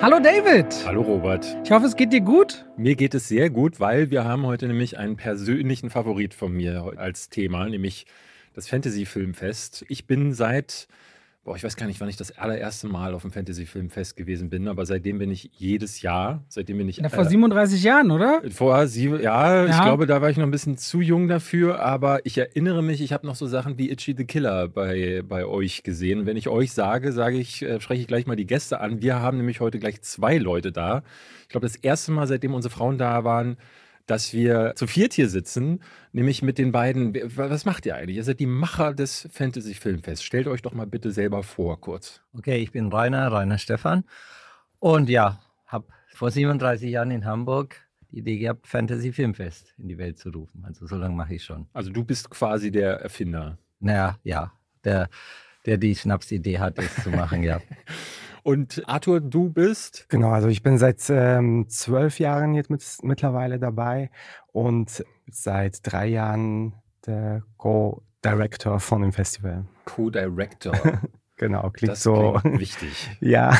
Hallo David. Hallo Robert. Ich hoffe, es geht dir gut. Mir geht es sehr gut, weil wir haben heute nämlich einen persönlichen Favorit von mir als Thema, nämlich das Fantasy-Filmfest. Ich bin seit Boah, ich weiß gar nicht, wann ich das allererste Mal auf dem Fantasy-Filmfest gewesen bin, aber seitdem bin ich jedes Jahr, seitdem bin ich. Ja, vor äh, 37 Jahren, oder? Vor sieben, ja, ja, ich glaube, da war ich noch ein bisschen zu jung dafür, aber ich erinnere mich, ich habe noch so Sachen wie Itchy the Killer bei, bei euch gesehen. wenn ich euch sage, sage ich, äh, spreche ich gleich mal die Gäste an. Wir haben nämlich heute gleich zwei Leute da. Ich glaube, das erste Mal, seitdem unsere Frauen da waren, dass wir zu viert hier sitzen, nämlich mit den beiden. Was macht ihr eigentlich? Ihr seid die Macher des Fantasy Filmfests. Stellt euch doch mal bitte selber vor, kurz. Okay, ich bin Rainer, Rainer Stefan. Und ja, habe vor 37 Jahren in Hamburg die Idee gehabt, Fantasy Filmfest in die Welt zu rufen. Also so lange mache ich schon. Also du bist quasi der Erfinder. Naja, ja, der, der die Schnapsidee hat, es zu machen, ja. Und Arthur, du bist? Genau, also ich bin seit ähm, zwölf Jahren jetzt mit, mittlerweile dabei und seit drei Jahren der Co-Director von dem Festival. Co-Director. genau, klingt das so. Klingt wichtig. ja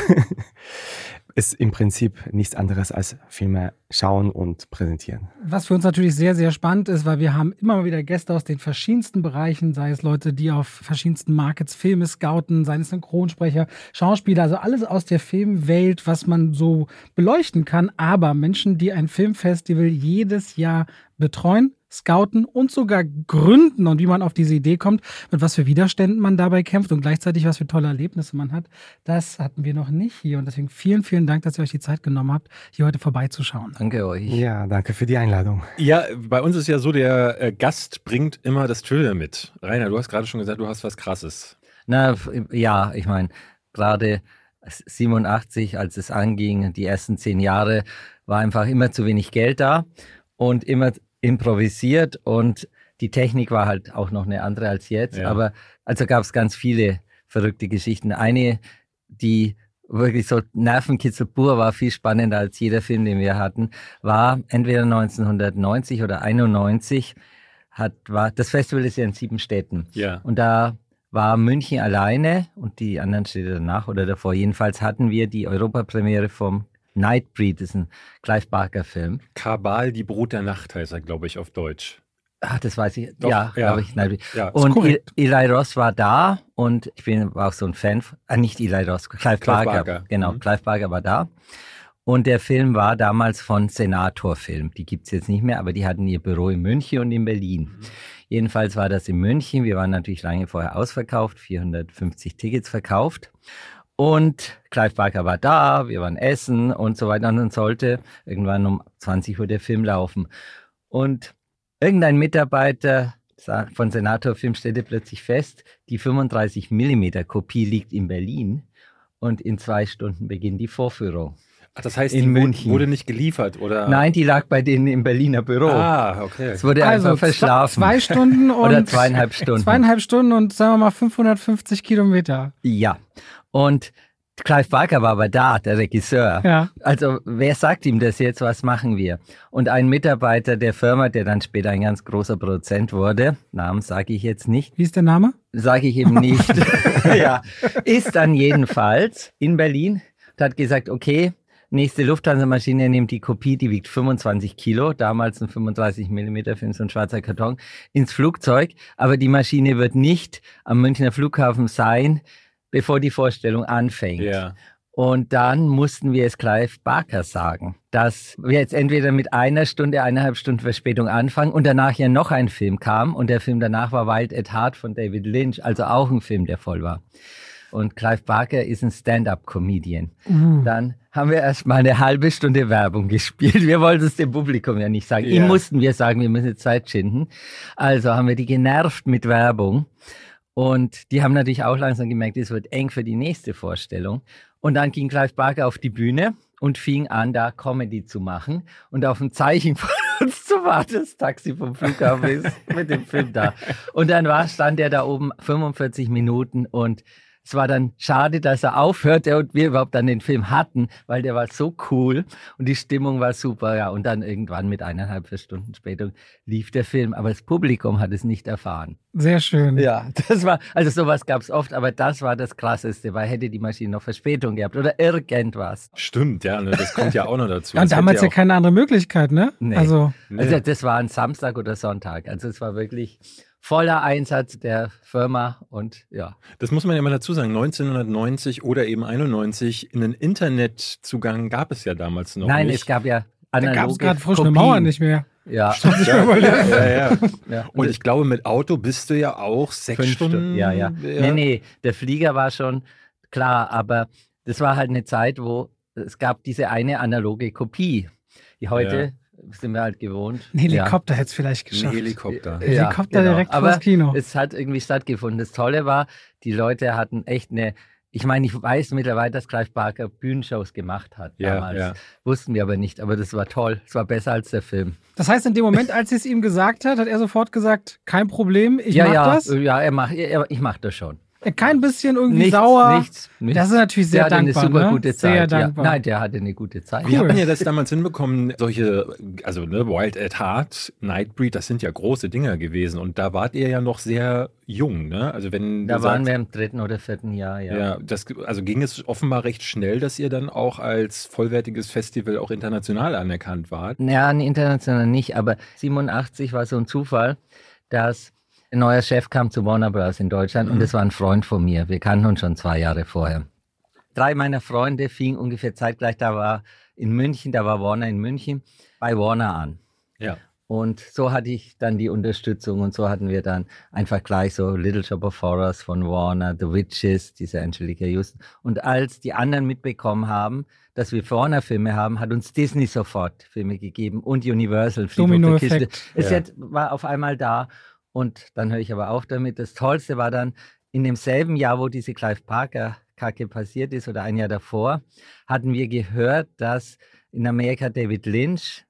ist im Prinzip nichts anderes als Filme schauen und präsentieren. Was für uns natürlich sehr, sehr spannend ist, weil wir haben immer wieder Gäste aus den verschiedensten Bereichen, sei es Leute, die auf verschiedensten Markets Filme scouten, sei es Synchronsprecher, Schauspieler, also alles aus der Filmwelt, was man so beleuchten kann, aber Menschen, die ein Filmfestival jedes Jahr betreuen, scouten und sogar gründen und wie man auf diese Idee kommt, mit was für Widerständen man dabei kämpft und gleichzeitig was für tolle Erlebnisse man hat, das hatten wir noch nicht hier. Und deswegen vielen, vielen Dank, dass ihr euch die Zeit genommen habt, hier heute vorbeizuschauen. Danke euch. Ja, danke für die Einladung. Ja, bei uns ist ja so, der äh, Gast bringt immer das Trailer mit. Rainer, du hast gerade schon gesagt, du hast was Krasses. Na, ja, ich meine, gerade 87, als es anging, die ersten zehn Jahre, war einfach immer zu wenig Geld da und immer improvisiert und die Technik war halt auch noch eine andere als jetzt. Ja. Aber also gab es ganz viele verrückte Geschichten. Eine, die wirklich so Nervenkitzel pur war, viel spannender als jeder Film, den wir hatten, war entweder 1990 oder 91 hat, war, das Festival ist ja in sieben Städten. Ja. Und da war München alleine und die anderen Städte danach oder davor. Jedenfalls hatten wir die Europapremiere vom Nightbreed ist ein Clive Barker-Film. Kabal, die Brut der Nacht heißt er, glaube ich, auf Deutsch. Ach, das weiß ich. Doch, ja, ja. ich. Nightbreed. Ja, und Eli Ross war da und ich bin, war auch so ein Fan. Ah, nicht Eli Ross, Clive, Clive Barker. Barker. Genau, mhm. Clive Barker war da. Und der Film war damals von Senator Film. Die gibt es jetzt nicht mehr, aber die hatten ihr Büro in München und in Berlin. Mhm. Jedenfalls war das in München. Wir waren natürlich lange vorher ausverkauft, 450 Tickets verkauft. Und Clive Barker war da, wir waren essen und so weiter. Und dann sollte irgendwann um 20 Uhr der Film laufen. Und irgendein Mitarbeiter von Senator Film stellte plötzlich fest, die 35 Millimeter Kopie liegt in Berlin und in zwei Stunden beginnt die Vorführung. Ach, das heißt, in die München. wurde nicht geliefert, oder? Nein, die lag bei denen im Berliner Büro. Ah, okay. Es wurde also einfach verschlafen. Zwei Stunden und oder zweieinhalb Stunden. Zweieinhalb Stunden und sagen wir mal 550 Kilometer. Ja. Und Clive Barker war aber da, der Regisseur. Ja. Also wer sagt ihm das jetzt, was machen wir? Und ein Mitarbeiter der Firma, der dann später ein ganz großer Produzent wurde, Namen sage ich jetzt nicht. Wie ist der Name? Sage ich eben nicht. ja, ist dann jedenfalls in Berlin und hat gesagt, okay, nächste Lufthansa-Maschine nimmt die Kopie, die wiegt 25 Kilo, damals ein 35 Millimeter Film, so ein schwarzer Karton, ins Flugzeug. Aber die Maschine wird nicht am Münchner Flughafen sein, bevor die Vorstellung anfängt. Ja. Und dann mussten wir es Clive Barker sagen, dass wir jetzt entweder mit einer Stunde, eineinhalb Stunden Verspätung anfangen und danach ja noch ein Film kam und der Film danach war Wild at Heart von David Lynch, also auch ein Film, der voll war. Und Clive Barker ist ein Stand-up-Comedian. Mhm. Dann haben wir erst mal eine halbe Stunde Werbung gespielt. Wir wollten es dem Publikum ja nicht sagen. Yeah. Ihm mussten wir sagen, wir müssen Zeit schinden. Also haben wir die genervt mit Werbung. Und die haben natürlich auch langsam gemerkt, es wird eng für die nächste Vorstellung. Und dann ging Clive Barker auf die Bühne und fing an, da Comedy zu machen. Und auf ein Zeichen von uns zu warten, das Taxi vom Flughafen ist mit dem Film da. Und dann war, stand er da oben 45 Minuten und es war dann schade, dass er aufhörte und wir überhaupt dann den Film hatten, weil der war so cool und die Stimmung war super. Ja, und dann irgendwann mit eineinhalb, vier Stunden später lief der Film, aber das Publikum hat es nicht erfahren. Sehr schön. Ja, das war, also sowas gab es oft, aber das war das Krasseste, weil hätte die Maschine noch Verspätung gehabt oder irgendwas. Stimmt, ja, ne, das kommt ja auch noch dazu. ja, und damals ja, ja keine andere Möglichkeit, ne? Nee. Also, nee. also das war ein Samstag oder Sonntag. Also es war wirklich voller Einsatz der Firma und ja. Das muss man ja mal dazu sagen. 1990 oder eben 91 einen Internetzugang gab es ja damals noch Nein, nicht. es gab ja analoge Da gab es gerade frisch eine Mauer nicht mehr. Ja. ja, ja, ja. Und ich glaube, mit Auto bist du ja auch sechs Fünf Stunden. Stunden. Ja, ja. Nee, nee, der Flieger war schon klar, aber das war halt eine Zeit, wo es gab diese eine analoge Kopie. Die heute sind wir halt gewohnt. Ein Helikopter ja. hätte es vielleicht geschafft. Ein Helikopter. Helikopter genau. direkt Aber Kino. Es hat irgendwie stattgefunden. Das Tolle war, die Leute hatten echt eine ich meine, ich weiß mittlerweile, dass Clive Barker Bühnenshows gemacht hat ja, damals. Ja. Wussten wir aber nicht, aber das war toll. Es war besser als der Film. Das heißt, in dem Moment, als sie es ihm gesagt hat, hat er sofort gesagt, kein Problem, ich ja, mach ja, das? Ja, er macht, er, ich mach das schon. Kein bisschen irgendwie nichts, sauer. Nichts, nichts. Das ist natürlich sehr der dankbar. Hatte eine super ne? gute Zeit. Sehr dankbar. Ja. Nein, der hatte eine gute Zeit. Cool. Wir haben ja das damals hinbekommen, solche, also ne, Wild at Heart, Nightbreed, das sind ja große Dinger gewesen. Und da wart ihr ja noch sehr jung, ne? Also wenn da waren sagst, wir im dritten oder vierten Jahr, ja. Ja, das, also ging es offenbar recht schnell, dass ihr dann auch als vollwertiges Festival auch international anerkannt wart. Ja, international nicht, aber 87 war so ein Zufall, dass ein neuer Chef kam zu Warner Bros. in Deutschland mhm. und es war ein Freund von mir. Wir kannten uns schon zwei Jahre vorher. Drei meiner Freunde fingen ungefähr zeitgleich, da war in München, da war Warner in München, bei Warner an. Ja. Und so hatte ich dann die Unterstützung und so hatten wir dann einfach gleich so Little Shop of Horrors von Warner, The Witches, diese Angelica Houston. Und als die anderen mitbekommen haben, dass wir Warner-Filme haben, hat uns Disney sofort Filme gegeben und Universal. Domino-Effekt. Es ja. war auf einmal da und dann höre ich aber auf damit. Das Tollste war dann in demselben Jahr, wo diese Clive Parker Kacke passiert ist oder ein Jahr davor, hatten wir gehört, dass in Amerika David Lynch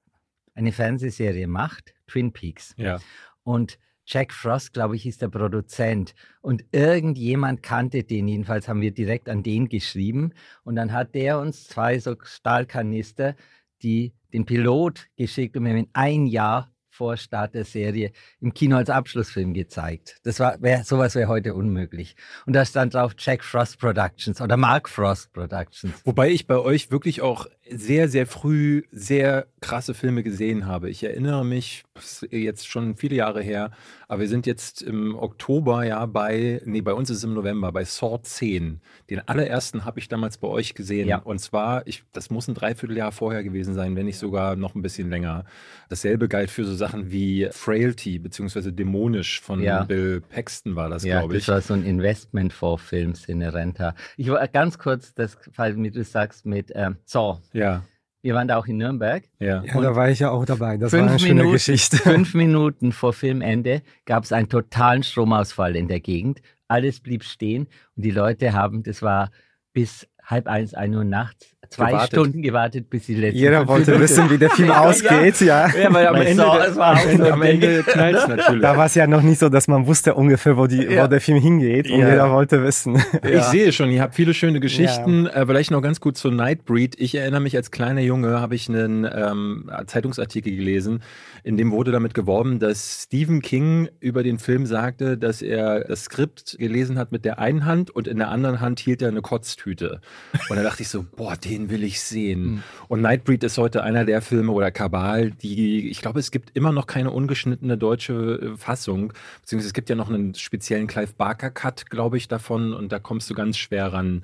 eine Fernsehserie macht, Twin Peaks. Ja. Und Jack Frost, glaube ich, ist der Produzent. Und irgendjemand kannte den. Jedenfalls haben wir direkt an den geschrieben. Und dann hat der uns zwei so Stahlkanister, die den Pilot geschickt und wir haben in ein Jahr vor Start der Serie im Kino als Abschlussfilm gezeigt. Das war, wär, sowas wäre heute unmöglich. Und da stand drauf Jack Frost Productions oder Mark Frost Productions. Wobei ich bei euch wirklich auch sehr, sehr früh sehr krasse Filme gesehen habe. Ich erinnere mich, jetzt schon viele Jahre her, aber wir sind jetzt im Oktober ja bei, nee, bei uns ist es im November, bei Saw 10. Den allerersten habe ich damals bei euch gesehen. Ja. Und zwar, ich, das muss ein Dreivierteljahr vorher gewesen sein, wenn nicht sogar noch ein bisschen länger. Dasselbe galt für so Sachen wie Frailty, beziehungsweise Dämonisch von ja. Bill Paxton war das, ja, glaube ich. Das war so ein Investment-Film, Renta. Ich war ganz kurz, das, weil du sagst, mit ähm, Saw. Ja. Wir waren da auch in Nürnberg. Ja, ja da war ich ja auch dabei. Das war eine schöne Minuten, Geschichte. Fünf Minuten vor Filmende gab es einen totalen Stromausfall in der Gegend. Alles blieb stehen und die Leute haben, das war bis halb eins, ein Uhr nachts, zwei gewartet. Stunden gewartet, bis die letzte Jeder wollte wissen, wie der Film ausgeht, ja. Ja, ja weil am Ende, so, es war am, am Ende knallt es natürlich. Da war es ja noch nicht so, dass man wusste ungefähr, wo, die, ja. wo der Film hingeht und jeder wollte wissen. Ich sehe schon, ihr habt viele schöne Geschichten. Äh, vielleicht noch ganz gut zu Nightbreed. Ich erinnere mich, als kleiner Junge habe ich einen ähm, Zeitungsartikel gelesen, in dem wurde damit geworben, dass Stephen King über den Film sagte, dass er das Skript gelesen hat mit der einen Hand und in der anderen Hand hielt er eine Kotztüte. Und da dachte ich so, boah, den will ich sehen. Mhm. Und Nightbreed ist heute einer der Filme oder Kabal, die, ich glaube, es gibt immer noch keine ungeschnittene deutsche äh, Fassung. Beziehungsweise es gibt ja noch einen speziellen Clive Barker Cut, glaube ich, davon. Und da kommst du ganz schwer ran.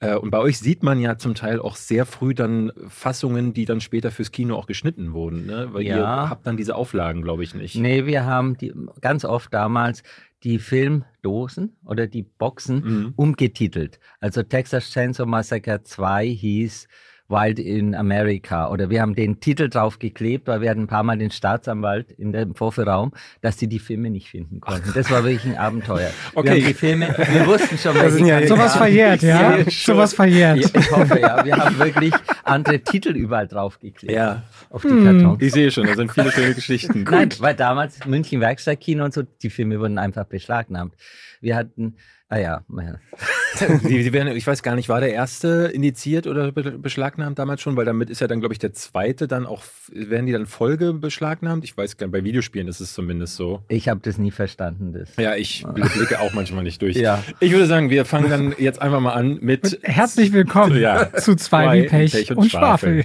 Äh, und bei euch sieht man ja zum Teil auch sehr früh dann Fassungen, die dann später fürs Kino auch geschnitten wurden. Ne? Weil ja. ihr habt dann diese Auflagen, glaube ich, nicht. Nee, wir haben die, ganz oft damals die Filmdosen oder die Boxen mhm. umgetitelt. Also Texas Chainsaw Massacre 2 hieß Wild in America. Oder wir haben den Titel drauf geklebt, weil wir hatten ein paar Mal den Staatsanwalt in dem Vorführraum, dass sie die Filme nicht finden konnten. Das war wirklich ein Abenteuer. okay. Wir die Filme, wir wussten schon, welche ja Sowas verjährt, ja? Sowas verjährt. Ich hoffe, ja. Wir haben wirklich andere Titel überall draufgeklebt. Ja. Auf die hm. Kartons. Ich sehe schon, da sind viele schöne Geschichten. Gut. Nein, weil damals München Werkstattkino und so, die Filme wurden einfach beschlagnahmt. Wir hatten Ah ja. die, die werden, ich weiß gar nicht, war der erste indiziert oder beschlagnahmt damals schon? Weil damit ist ja dann, glaube ich, der zweite dann auch, werden die dann Folge beschlagnahmt? Ich weiß gar nicht, bei Videospielen ist es zumindest so. Ich habe das nie verstanden. Das. Ja, ich blicke auch manchmal nicht durch. Ja. Ich würde sagen, wir fangen dann jetzt einfach mal an mit. mit herzlich willkommen ja. zu zwei wie Pech, Pech und, und Schwafel.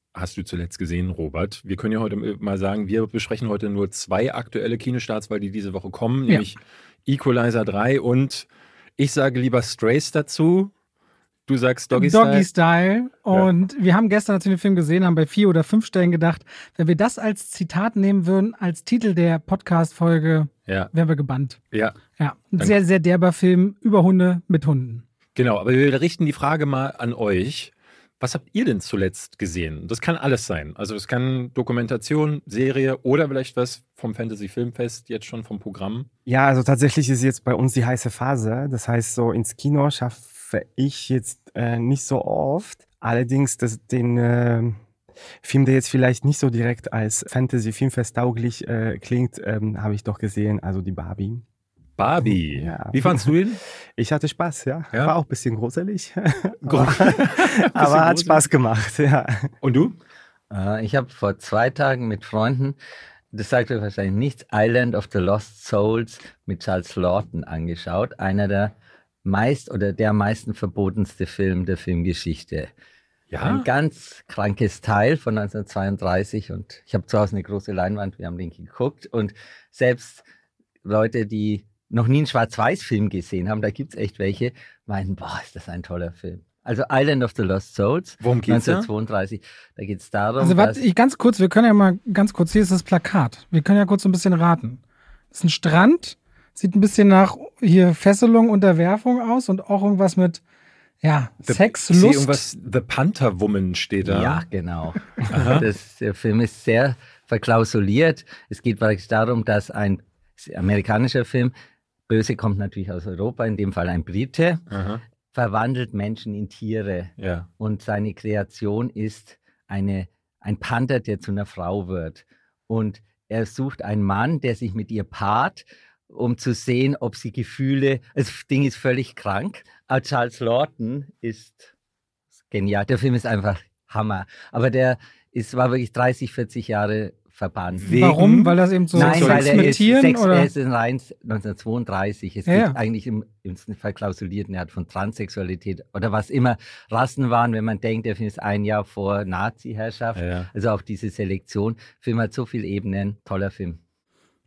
hast du zuletzt gesehen, Robert? Wir können ja heute mal sagen, wir besprechen heute nur zwei aktuelle Kinostarts, weil die diese Woche kommen, ja. nämlich Equalizer 3 und ich sage lieber Strays dazu. Du sagst Doggy Style. Doggy Style. Und ja. wir haben gestern, als wir den Film gesehen haben, bei vier oder fünf Stellen gedacht, wenn wir das als Zitat nehmen würden, als Titel der Podcast-Folge, ja. wären wir gebannt. Ja. Ja. Ein Dann sehr, sehr derber Film über Hunde mit Hunden. Genau, aber wir richten die Frage mal an euch. Was habt ihr denn zuletzt gesehen? Das kann alles sein. Also es kann Dokumentation, Serie oder vielleicht was vom Fantasy Filmfest jetzt schon vom Programm. Ja, also tatsächlich ist jetzt bei uns die heiße Phase. Das heißt, so ins Kino schaffe ich jetzt äh, nicht so oft. Allerdings das, den äh, Film, der jetzt vielleicht nicht so direkt als Fantasy Filmfest tauglich äh, klingt, ähm, habe ich doch gesehen. Also die Barbie. Barbie. Ja. Wie fandest du ihn? Ich hatte Spaß, ja. ja? War auch ein bisschen gruselig. aber, aber hat Spaß gemacht, ja. Und du? Äh, ich habe vor zwei Tagen mit Freunden, das sagt euch wahrscheinlich nichts, Island of the Lost Souls mit Charles Lawton angeschaut. Einer der meist oder der meisten verbotenste Film der Filmgeschichte. Ja. Ein ganz krankes Teil von 1932 und ich habe zu Hause eine große Leinwand, wir haben den geguckt und selbst Leute, die noch nie einen Schwarz-Weiß-Film gesehen haben, da gibt es echt welche, meinen, boah, ist das ein toller Film. Also Island of the Lost Souls. Worum geht's 1932. Da, da geht es darum. Also warte, ich ganz kurz, wir können ja mal ganz kurz, hier ist das Plakat. Wir können ja kurz so ein bisschen raten. Das ist ein Strand, sieht ein bisschen nach hier Fesselung, Unterwerfung aus und auch irgendwas mit ja, the, Sex, Lust. irgendwas The Panther Woman steht da. Ja, genau. das, der Film ist sehr verklausuliert. Es geht praktisch darum, dass ein amerikanischer Film Böse kommt natürlich aus Europa, in dem Fall ein Brite, Aha. verwandelt Menschen in Tiere. Ja. Und seine Kreation ist eine, ein Panther, der zu einer Frau wird. Und er sucht einen Mann, der sich mit ihr paart, um zu sehen, ob sie Gefühle. Das Ding ist völlig krank. Aber Charles Lawton ist genial. Der Film ist einfach Hammer. Aber der ist, war wirklich 30, 40 Jahre verbannt. Warum? Weil das eben so Nein, weil er ist, Tieren, Sex, oder? er ist in Rhein 1932. Es Ja, gibt ja. eigentlich im, im verklausulierten, er hat von Transsexualität oder was immer Rassen waren, wenn man denkt, der Film ist ein Jahr vor Nazi-Herrschaft. Ja. Also auch diese Selektion. Film hat so viele Ebenen. Toller Film.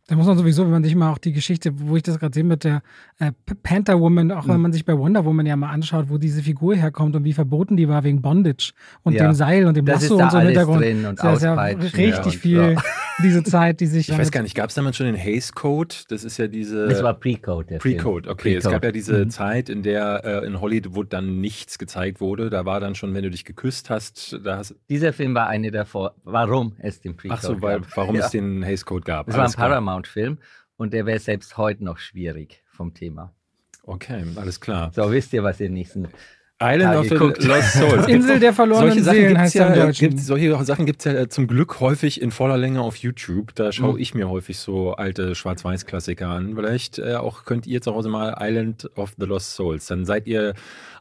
Da muss man sowieso, wenn man sich mal auch die Geschichte, wo ich das gerade sehe mit der äh, Panther Woman, auch Mhm. wenn man sich bei Wonder Woman ja mal anschaut, wo diese Figur herkommt und wie verboten die war wegen Bondage und Ja. dem Seil und dem Das Lasso ist da und so im Hintergrund. drin und das ist ja richtig ja, und viel so. diese Zeit, die sich Ich weiß gar nicht, gab es damals schon den Haze Code? Das ist ja diese. Das war Pre-Code. Pre-Code, okay. Es Pre-Code. gab ja diese Mhm. Zeit, in der äh, in Hollywood dann nichts gezeigt wurde. Da war dann schon, wenn du dich geküsst hast, da hast Dieser Film war eine davor. Warum es den Pre-Code Ach so, weil, gab. warum Ja. es den Haze Code gab. Das war ein klar. Paramount-Film und der wäre selbst heute noch schwierig vom Thema. Okay, alles klar. So, wisst ihr, was ihr nächsten Island of the guckt. Lost Souls. Insel der verlorenen solche Sachen Seelen gibt's heißt ja ja, Deutschen. gibt's, solche Sachen gibt es ja äh, zum Glück häufig in voller Länge auf YouTube. Da schaue Mhm. ich mir häufig so alte Schwarz-Weiß-Klassiker an. Vielleicht äh, auch könnt ihr zu Hause mal Island of the Lost Souls. Dann seid ihr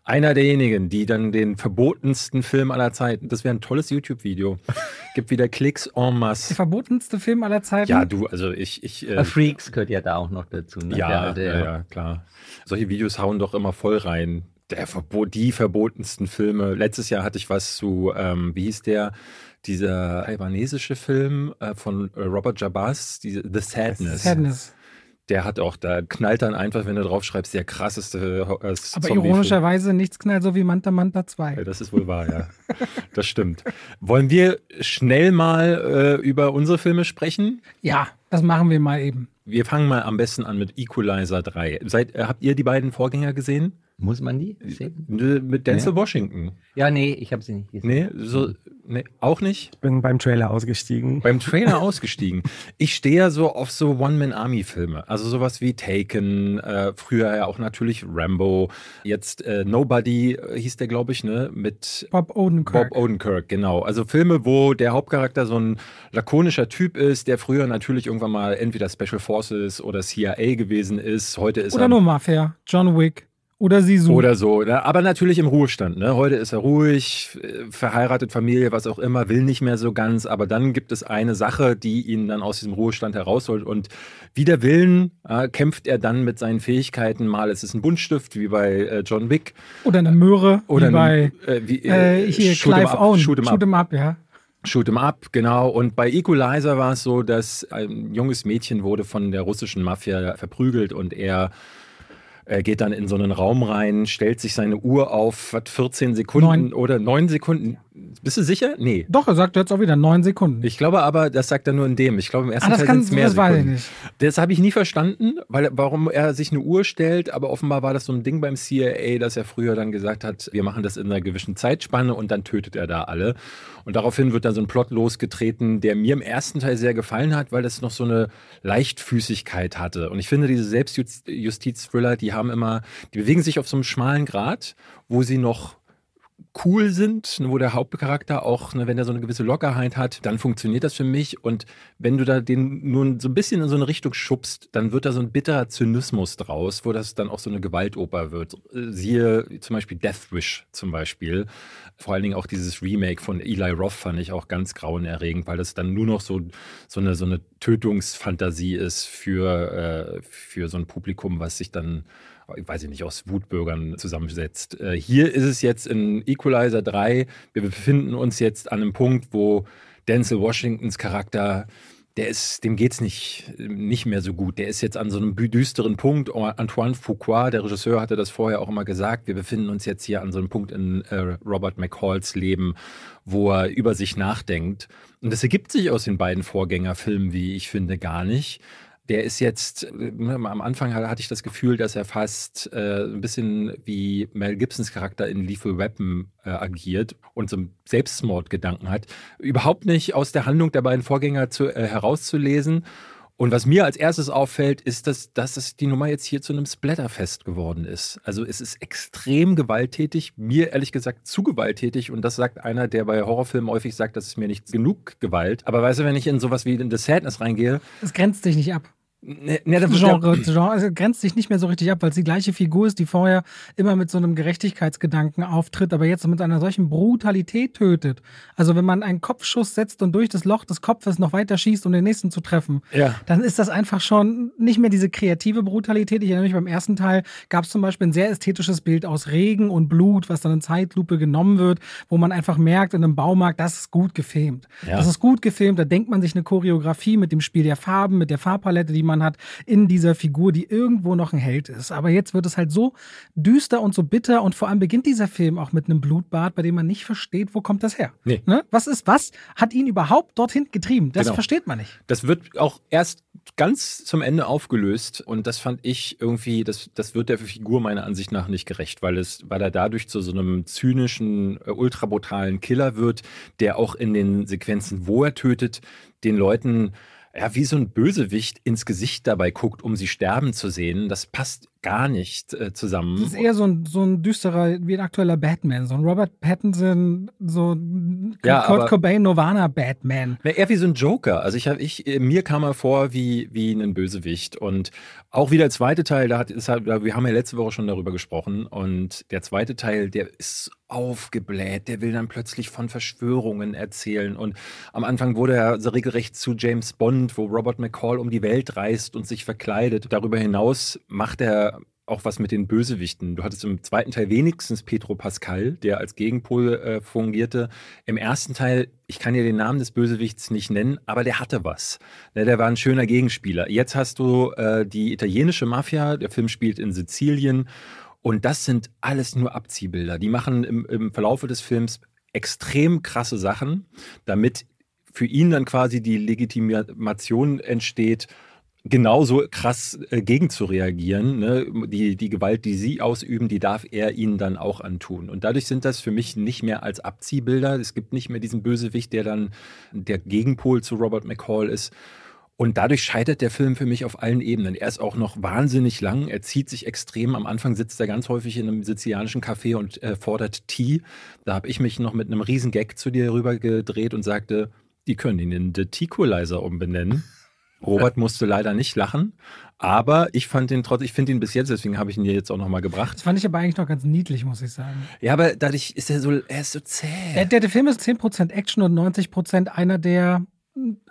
einer derjenigen, die dann den verbotensten Film aller Zeiten. Das wäre ein tolles YouTube-Video. Gibt wieder Klicks en der masse. verbotenste Film aller Zeiten. Ja, du, also ich, ich äh, Äh, Freaks gehört ja da auch noch dazu. Ne? Der Ja, ja, ja, klar. Solche Videos hauen doch immer voll rein. Der Verbo die verbotensten Filme. Letztes Jahr hatte ich was zu, ähm, wie hieß der? Dieser taiwanesische Film äh, von äh, Robert Jabaz, diese, The Sadness. Sadness. Der hat auch, da knallt dann einfach, wenn du draufschreibst, der krasseste äh, Aber ironischerweise nichts knallt so wie Manta Manta Ja, 2. Das ist wohl wahr, ja. Das stimmt. Wollen wir schnell mal äh, über unsere Filme sprechen? Ja, das machen wir mal eben. Wir fangen mal am besten an mit Equalizer 3. Seid, habt ihr die beiden Vorgänger gesehen? Muss man die sehen? Nö, Mit Denzel Washington. Ja, nee, ich habe sie nicht gesehen. Nee, so, nee, auch nicht. Bin beim Trailer ausgestiegen. Beim Trailer ausgestiegen. Ich stehe ja so auf so One-Man-Army-Filme. Also sowas wie Taken, äh, früher ja auch natürlich Rambo. Jetzt äh, Nobody äh, hieß der, glaube ich, ne? Mit Bob Odenkirk. Bob Odenkirk, genau. Also Filme, wo der Hauptcharakter so ein lakonischer Typ ist, der früher natürlich irgendwann mal entweder Special Forces oder CIA gewesen ist. Heute ist Oder er nur Mafia, John Wick oder Sisu. Oder so, ne? aber natürlich im Ruhestand. Ne? Heute ist er ruhig, äh, verheiratet, Familie, was auch immer, will nicht mehr so ganz. Aber dann gibt es eine Sache, die ihn dann aus diesem Ruhestand herausholt. Und wider Willen äh, kämpft er dann mit seinen Fähigkeiten. Mal ist es ein Buntstift, wie bei äh, John Wick. Oder eine Möhre, Oder wie bei äh, wie, äh, hier Shoot Clive up, Owen. Shoot 'em up. Shoot 'em up, ja. Shoot 'em up, genau. Und bei Equalizer war es so, dass ein junges Mädchen wurde von der russischen Mafia verprügelt und er äh, geht dann in so einen Raum rein, stellt sich seine Uhr auf, was, 14 Sekunden Neun. oder 9 Sekunden. Bist du sicher? Nee. Doch, er sagt jetzt auch wieder neun Sekunden. Ich glaube aber, das sagt er nur in dem. Ich glaube, im ersten ah, Teil sind es mehr das weiß ich Sekunden. nicht. Das habe ich nie verstanden, weil, warum er sich eine Uhr stellt, aber offenbar war das so ein Ding beim CIA, dass er früher dann gesagt hat, wir machen das in einer gewissen Zeitspanne und dann tötet er da alle. Und daraufhin wird dann so ein Plot losgetreten, der mir im ersten Teil sehr gefallen hat, weil das noch so eine Leichtfüßigkeit hatte. Und ich finde, diese Selbstjustiz-Thriller, die haben immer, die bewegen sich auf so einem schmalen Grat, wo sie noch cool sind, ne, wo der Hauptcharakter auch, ne, wenn er so eine gewisse Lockerheit hat, dann funktioniert das für mich. Und wenn du da den nur so ein bisschen in so eine Richtung schubst, dann wird da so ein bitterer Zynismus draus, wo das dann auch so eine Gewaltoper wird. Siehe zum Beispiel Death Wish zum Beispiel. Vor allen Dingen auch dieses Remake von Eli Roth fand ich auch ganz grauenerregend, weil das dann nur noch so, so, eine, so eine Tötungsfantasie ist für, äh, für so ein Publikum, was sich dann weiß ich nicht, aus Wutbürgern zusammensetzt. Äh, hier ist es jetzt in Equalizer 3, wir befinden uns jetzt an einem Punkt, wo Denzel Washingtons Charakter, der ist, dem geht's nicht, nicht mehr so gut. Der ist jetzt an so einem düsteren Punkt. Antoine Fuqua, der Regisseur, hatte das vorher auch immer gesagt. Wir befinden uns jetzt hier an so einem Punkt in äh, Robert McCalls Leben, wo er über sich nachdenkt. Und das ergibt sich aus den beiden Vorgängerfilmen, wie ich finde, gar nicht. Der ist jetzt, äh, am Anfang hatte ich das Gefühl, dass er fast äh, ein bisschen wie Mel Gibsons Charakter in Lethal Weapon äh, agiert und so einen Selbstmordgedanken hat. Überhaupt nicht aus der Handlung der beiden Vorgänger zu, äh, herauszulesen. Und was mir als erstes auffällt, ist, dass, dass es die Nummer jetzt hier zu einem Splatterfest geworden ist. Also es ist extrem gewalttätig, mir ehrlich gesagt zu gewalttätig. Und das sagt einer, der bei Horrorfilmen häufig sagt, das ist mir nicht genug Gewalt. Aber weißt du, wenn ich in sowas wie in The Sadness reingehe, Es grenzt sich nicht ab. Ne, ne, Genre, Genre also grenzt sich nicht mehr so richtig ab, weil es die gleiche Figur ist, die vorher immer mit so einem Gerechtigkeitsgedanken auftritt, aber jetzt mit einer solchen Brutalität tötet. Also wenn man einen Kopfschuss setzt und durch das Loch des Kopfes noch weiter schießt, um den nächsten zu treffen, ja. dann ist das einfach schon nicht mehr diese kreative Brutalität. Ich erinnere mich, beim ersten Teil gab es zum Beispiel ein sehr ästhetisches Bild aus Regen und Blut, was dann in Zeitlupe genommen wird, wo man einfach merkt in einem Baumarkt, das ist gut gefilmt. Ja. Das ist gut gefilmt, da denkt man sich eine Choreografie mit dem Spiel der Farben, mit der Farbpalette, die man man hat in dieser Figur, die irgendwo noch ein Held ist. Aber jetzt wird es halt so düster und so bitter und vor allem beginnt dieser Film auch mit einem Blutbad, bei dem man nicht versteht, wo kommt das her. Nee. Ne? Was ist was? Hat ihn überhaupt dorthin getrieben? Das genau. versteht man nicht. Das wird auch erst ganz zum Ende aufgelöst und das fand ich irgendwie, das, das wird der Figur meiner Ansicht nach nicht gerecht, weil es, weil er dadurch zu so einem zynischen, äh, ultrabrutalen Killer wird, der auch in den Sequenzen, wo er tötet, den Leuten ja, wie so ein Bösewicht ins Gesicht dabei guckt, um sie sterben zu sehen. Das passt gar nicht äh, zusammen. Das ist eher so ein, so ein düsterer, wie ein aktueller Batman, so ein Robert Pattinson, so ja, Kurt Cobain Nirvana Batman. Eher wie so ein Joker. Also ich habe, ich, äh, mir kam er vor wie, wie ein Bösewicht. Und auch wie der zweite Teil, da hat, ist halt, wir haben ja letzte Woche schon darüber gesprochen. Und der zweite Teil, der ist aufgebläht, der will dann plötzlich von Verschwörungen erzählen. Und am Anfang wurde er so regelrecht zu James Bond, wo Robert McCall um die Welt reist und sich verkleidet. Darüber hinaus macht er auch was mit den Bösewichten. Du hattest im zweiten Teil wenigstens Petro Pascal, der als Gegenpol äh, fungierte. Im ersten Teil, ich kann dir den Namen des Bösewichts nicht nennen, aber der hatte was. Ne, der war ein schöner Gegenspieler. Jetzt hast du äh, die italienische Mafia, der Film spielt in Sizilien und das sind alles nur Abziehbilder. Die machen im, im Verlaufe des Films extrem krasse Sachen, damit für ihn dann quasi die Legitimation entsteht, genauso krass äh, gegen zu reagieren. Ne? Die, die Gewalt, die sie ausüben, die darf er ihnen dann auch antun. Und dadurch sind das für mich nicht mehr als Abziehbilder. Es gibt nicht mehr diesen Bösewicht, der dann der Gegenpol zu Robert McCall ist. Und dadurch scheitert der Film für mich auf allen Ebenen. Er ist auch noch wahnsinnig lang. Er zieht sich extrem. Am Anfang sitzt er ganz häufig in einem sizilianischen Café und äh, fordert Tee. Da habe ich mich noch mit einem riesen Gag zu dir rüber gedreht und sagte, die können ihn in The Tea-Equalizer umbenennen. Robert musste leider nicht lachen, aber ich fand ihn trotzdem, ich finde ihn bis jetzt, deswegen habe ich ihn hier jetzt auch nochmal gebracht. Das fand ich aber eigentlich noch ganz niedlich, muss ich sagen. Ja, aber dadurch ist er so, er ist so zäh. Der, der, der Film ist 10% Action und 90% einer, der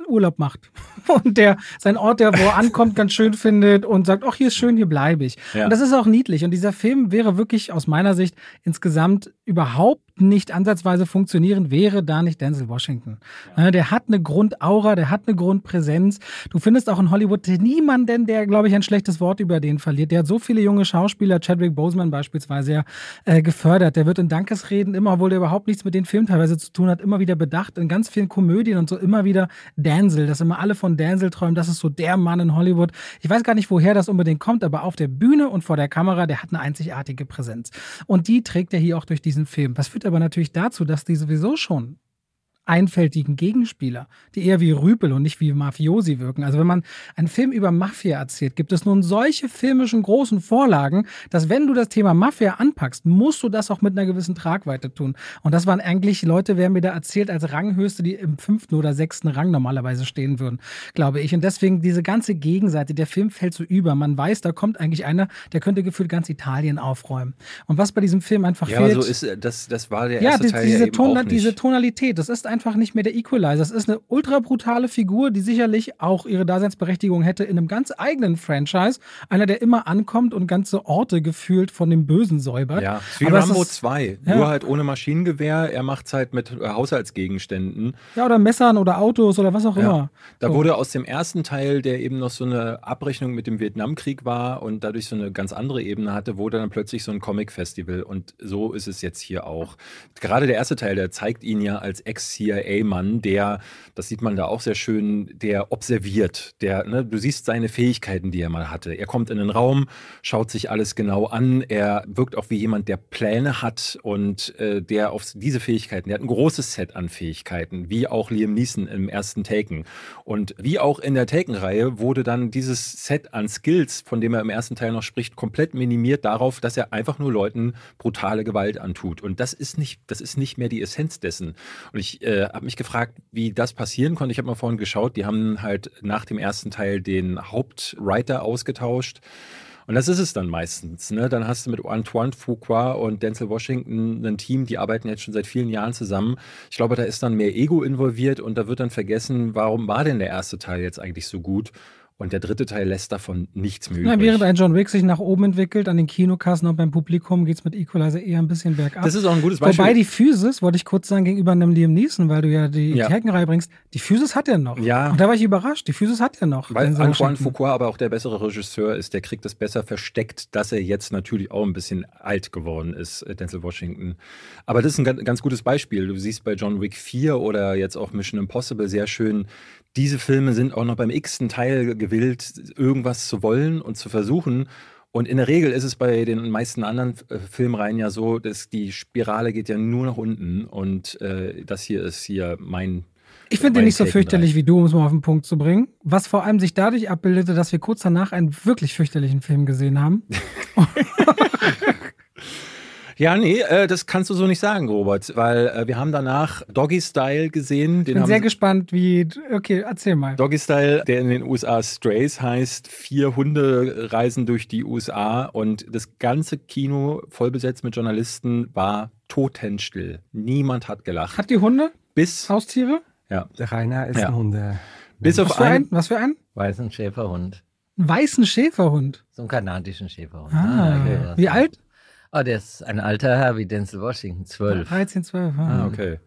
Urlaub macht und der sein Ort, der wo er ankommt, ganz schön findet und sagt, ach, hier ist schön, hier bleibe ich. Ja. Und das ist auch niedlich. Und dieser Film wäre wirklich aus meiner Sicht insgesamt überhaupt nicht ansatzweise funktionieren, wäre da nicht Denzel Washington. Ja. Der hat eine Grundaura, der hat eine Grundpräsenz. Du findest auch in Hollywood niemanden, der, glaube ich, ein schlechtes Wort über den verliert. Der hat so viele junge Schauspieler, Chadwick Boseman beispielsweise, ja, äh, gefördert. Der wird in Dankesreden immer, obwohl der überhaupt nichts mit den Filmen teilweise zu tun hat, immer wieder bedacht. In ganz vielen Komödien und so immer wieder Denzel, dass immer alle von Denzel träumen. Das ist so der Mann in Hollywood. Ich weiß gar nicht, woher das unbedingt kommt, aber auf der Bühne und vor der Kamera, der hat eine einzigartige Präsenz. Und die trägt er hier auch durch diesen Film. Was führt aber natürlich dazu, dass die sowieso schon einfältigen Gegenspieler, die eher wie Rüpel und nicht wie Mafiosi wirken. Also wenn man einen Film über Mafia erzählt, gibt es nun solche filmischen großen Vorlagen, dass wenn du das Thema Mafia anpackst, musst du das auch mit einer gewissen Tragweite tun. Und das waren eigentlich Leute, wer mir da erzählt, als Ranghöchste, die im fünften oder sechsten Rang normalerweise stehen würden, glaube ich. Und deswegen diese ganze Gegenseite, der Film fällt so über. Man weiß, da kommt eigentlich einer, der könnte gefühlt ganz Italien aufräumen. Und was bei diesem Film einfach ja, fehlt. Ja, so ist das, das war der erste ja, Teil diese, ja Ton, diese Tonalität, das ist einfach nicht mehr der Equalizer. Es ist eine ultra brutale Figur, die sicherlich auch ihre Daseinsberechtigung hätte in einem ganz eigenen Franchise. Einer, der immer ankommt und ganze Orte gefühlt von dem Bösen säubert. Ja, wie Aber Rambo ist, 2. Ja. Nur halt ohne Maschinengewehr. Er macht es halt mit äh, Haushaltsgegenständen. Ja, oder Messern oder Autos oder was auch ja. immer. Da so. wurde aus dem ersten Teil, der eben noch so eine Abrechnung mit dem Vietnamkrieg war und dadurch so eine ganz andere Ebene hatte, wurde dann plötzlich so ein Comic-Festival. Und so ist es jetzt hier auch. Gerade der erste Teil, der zeigt ihn ja als Ex-CIA mann der, das sieht man da auch sehr schön, der observiert, der, ne, du siehst seine Fähigkeiten, die er mal hatte. Er kommt in den Raum, schaut sich alles genau an, er wirkt auch wie jemand, der Pläne hat und äh, der auf diese Fähigkeiten, der hat ein großes Set an Fähigkeiten, wie auch Liam Neeson im ersten Taken. Und wie auch in der Taken-Reihe wurde dann dieses Set an Skills, von dem er im ersten Teil noch spricht, komplett minimiert darauf, dass er einfach nur Leuten brutale Gewalt antut. Und das ist nicht, das ist nicht mehr die Essenz dessen. Und ich äh, äh, habe mich gefragt, wie das passieren konnte. Ich habe mal vorhin geschaut, die haben halt nach dem ersten Teil den Hauptwriter ausgetauscht. Und das ist es dann meistens. Ne? Dann hast du mit Antoine Fuqua und Denzel Washington ein Team, die arbeiten jetzt schon seit vielen Jahren zusammen. Ich glaube, da ist dann mehr Ego involviert und da wird dann vergessen, warum war denn der erste Teil jetzt eigentlich so gut? Und der dritte Teil lässt davon nichts mehr übrig. Ja, während ein John Wick sich nach oben entwickelt, an den Kinokassen und beim Publikum geht es mit Equalizer eher ein bisschen bergab. Das ist auch ein gutes Beispiel. Wobei die Physis, wollte ich kurz sagen, gegenüber einem Liam Neeson, weil du ja die ja. Heckenreihe bringst, die Physis hat er noch. Ja. Und da war ich überrascht, die Physis hat er noch. Weil Antoine Foucault aber auch der bessere Regisseur ist, der kriegt das besser versteckt, dass er jetzt natürlich auch ein bisschen alt geworden ist, äh, Denzel Washington. Aber das ist ein ganz, ganz gutes Beispiel. Du siehst bei John Wick 4 oder jetzt auch Mission Impossible sehr schön, diese Filme sind auch noch beim x-ten Teil gewillt, irgendwas zu wollen und zu versuchen. Und in der Regel ist es bei den meisten anderen äh, Filmreihen ja so, dass die Spirale geht ja nur nach unten. Und äh, das hier ist hier mein. Ich finde den nicht so fürchterlich wie du, um es mal auf den Punkt zu bringen. Was vor allem sich dadurch abbildete, dass wir kurz danach einen wirklich fürchterlichen Film gesehen haben. Ja, nee, äh, das kannst du so nicht sagen, Robert, weil äh, wir haben danach Doggy Style gesehen. ich bin sehr gespannt, wie. Okay, erzähl mal. Doggy Style, der in den USA Strays heißt, vier Hunde reisen durch die USA und das ganze Kino vollbesetzt mit Journalisten war totenstill. Niemand hat gelacht. Hat die Hunde? Bis. Haustiere? Ja. Der Rainer ist ja. ein Hunde. Bis was auf einen. Was für einen? Weißen Schäferhund. Einen weißen Schäferhund? So einen kanadischen Schäferhund. Ah, ah okay. Wie alt? Oh, der ist ein alter Herr wie Denzel Washington, 12. 13, 12. Ah, okay.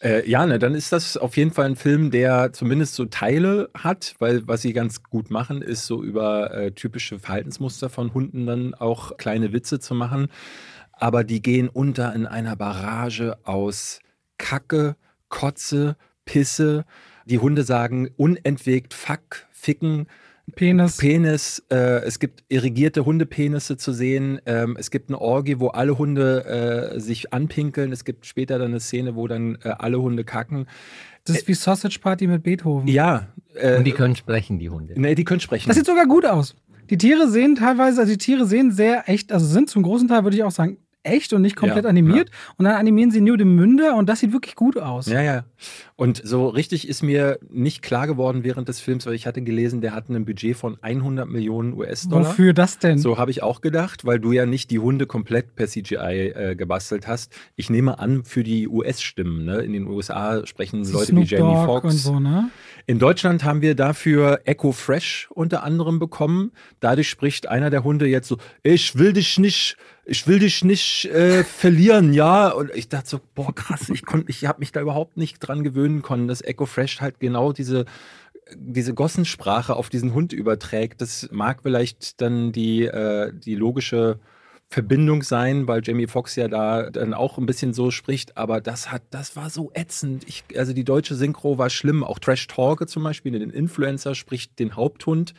Äh, ja, ne, dann ist das auf jeden Fall ein Film, der zumindest so Teile hat, weil was sie ganz gut machen, ist so über äh, typische Verhaltensmuster von Hunden dann auch kleine Witze zu machen. Aber die gehen unter in einer Barrage aus Kacke, Kotze, Pisse. Die Hunde sagen unentwegt Fuck, Ficken, Penis. Penis. Äh, es gibt irrigierte Hundepenisse zu sehen. Ähm, es gibt eine Orgie, wo alle Hunde äh, sich anpinkeln. Es gibt später dann eine Szene, wo dann äh, alle Hunde kacken. Das ist wie Sausage Party mit Beethoven. Ja. Äh, Und die können sprechen, die Hunde. Nee, die können sprechen. Das sieht sogar gut aus. Die Tiere sehen teilweise, also die Tiere sehen sehr echt, also sind zum großen Teil, würde ich auch sagen, echt und nicht komplett ja, animiert. Ja. Und dann animieren sie nur den Münder und das sieht wirklich gut aus. Ja, ja. Und so richtig ist mir nicht klar geworden während des Films, weil ich hatte gelesen, der hat ein Budget von 100 Millionen US-Dollar. Wofür das denn? So habe ich auch gedacht, weil du ja nicht die Hunde komplett per CGI äh, gebastelt hast. Ich nehme an, für die US-Stimmen. Ne? In den USA sprechen Leute Snoop wie Jamie Foxx. So, ne? In Deutschland haben wir dafür Echo Fresh unter anderem bekommen. Dadurch spricht einer der Hunde jetzt so: Ich will dich nicht ich will dich nicht äh, verlieren, ja. Und ich dachte so, boah, krass, ich konnte, ich habe mich da überhaupt nicht dran gewöhnen können, dass Echo Fresh halt genau diese diese Gossensprache auf diesen Hund überträgt. Das mag vielleicht dann die, äh, die logische Verbindung sein, weil Jamie Foxx ja da dann auch ein bisschen so spricht, aber das hat, das war so ätzend. Ich, also die deutsche Synchro war schlimm. Auch Trash Talker zum Beispiel, den Influencer spricht den Haupthund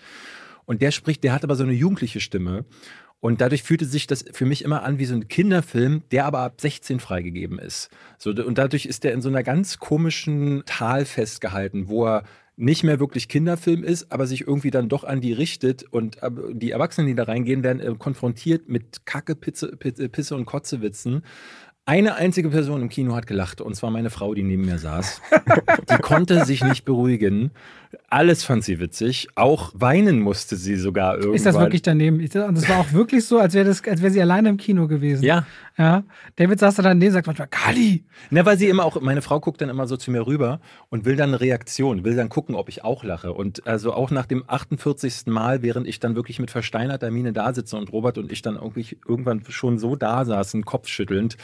und der spricht, der hat aber so eine jugendliche Stimme. Und dadurch fühlte sich das für mich immer an wie so ein Kinderfilm, der aber ab 16 freigegeben ist. So, und dadurch ist der in so einer ganz komischen Tal festgehalten, wo er nicht mehr wirklich Kinderfilm ist, aber sich irgendwie dann doch an die richtet und die Erwachsenen, die da reingehen, werden äh, konfrontiert mit Kacke, Pisse, Pisse und Kotzewitzen. Eine einzige Person im Kino hat gelacht und zwar meine Frau, die neben mir saß. die konnte sich nicht beruhigen. Alles fand sie witzig. Auch weinen musste sie sogar irgendwann. Ist das wirklich daneben? Und das war auch wirklich so, als wäre wär sie alleine im Kino gewesen. Ja. ja. David saß da daneben und sagt manchmal, Kali. Na, weil sie immer auch, meine Frau guckt dann immer so zu mir rüber und will dann eine Reaktion, will dann gucken, ob ich auch lache. Und also auch nach dem 48. Mal, während ich dann wirklich mit versteinerter Miene da sitze und Robert und ich dann irgendwie irgendwann schon so da saßen, kopfschüttelnd,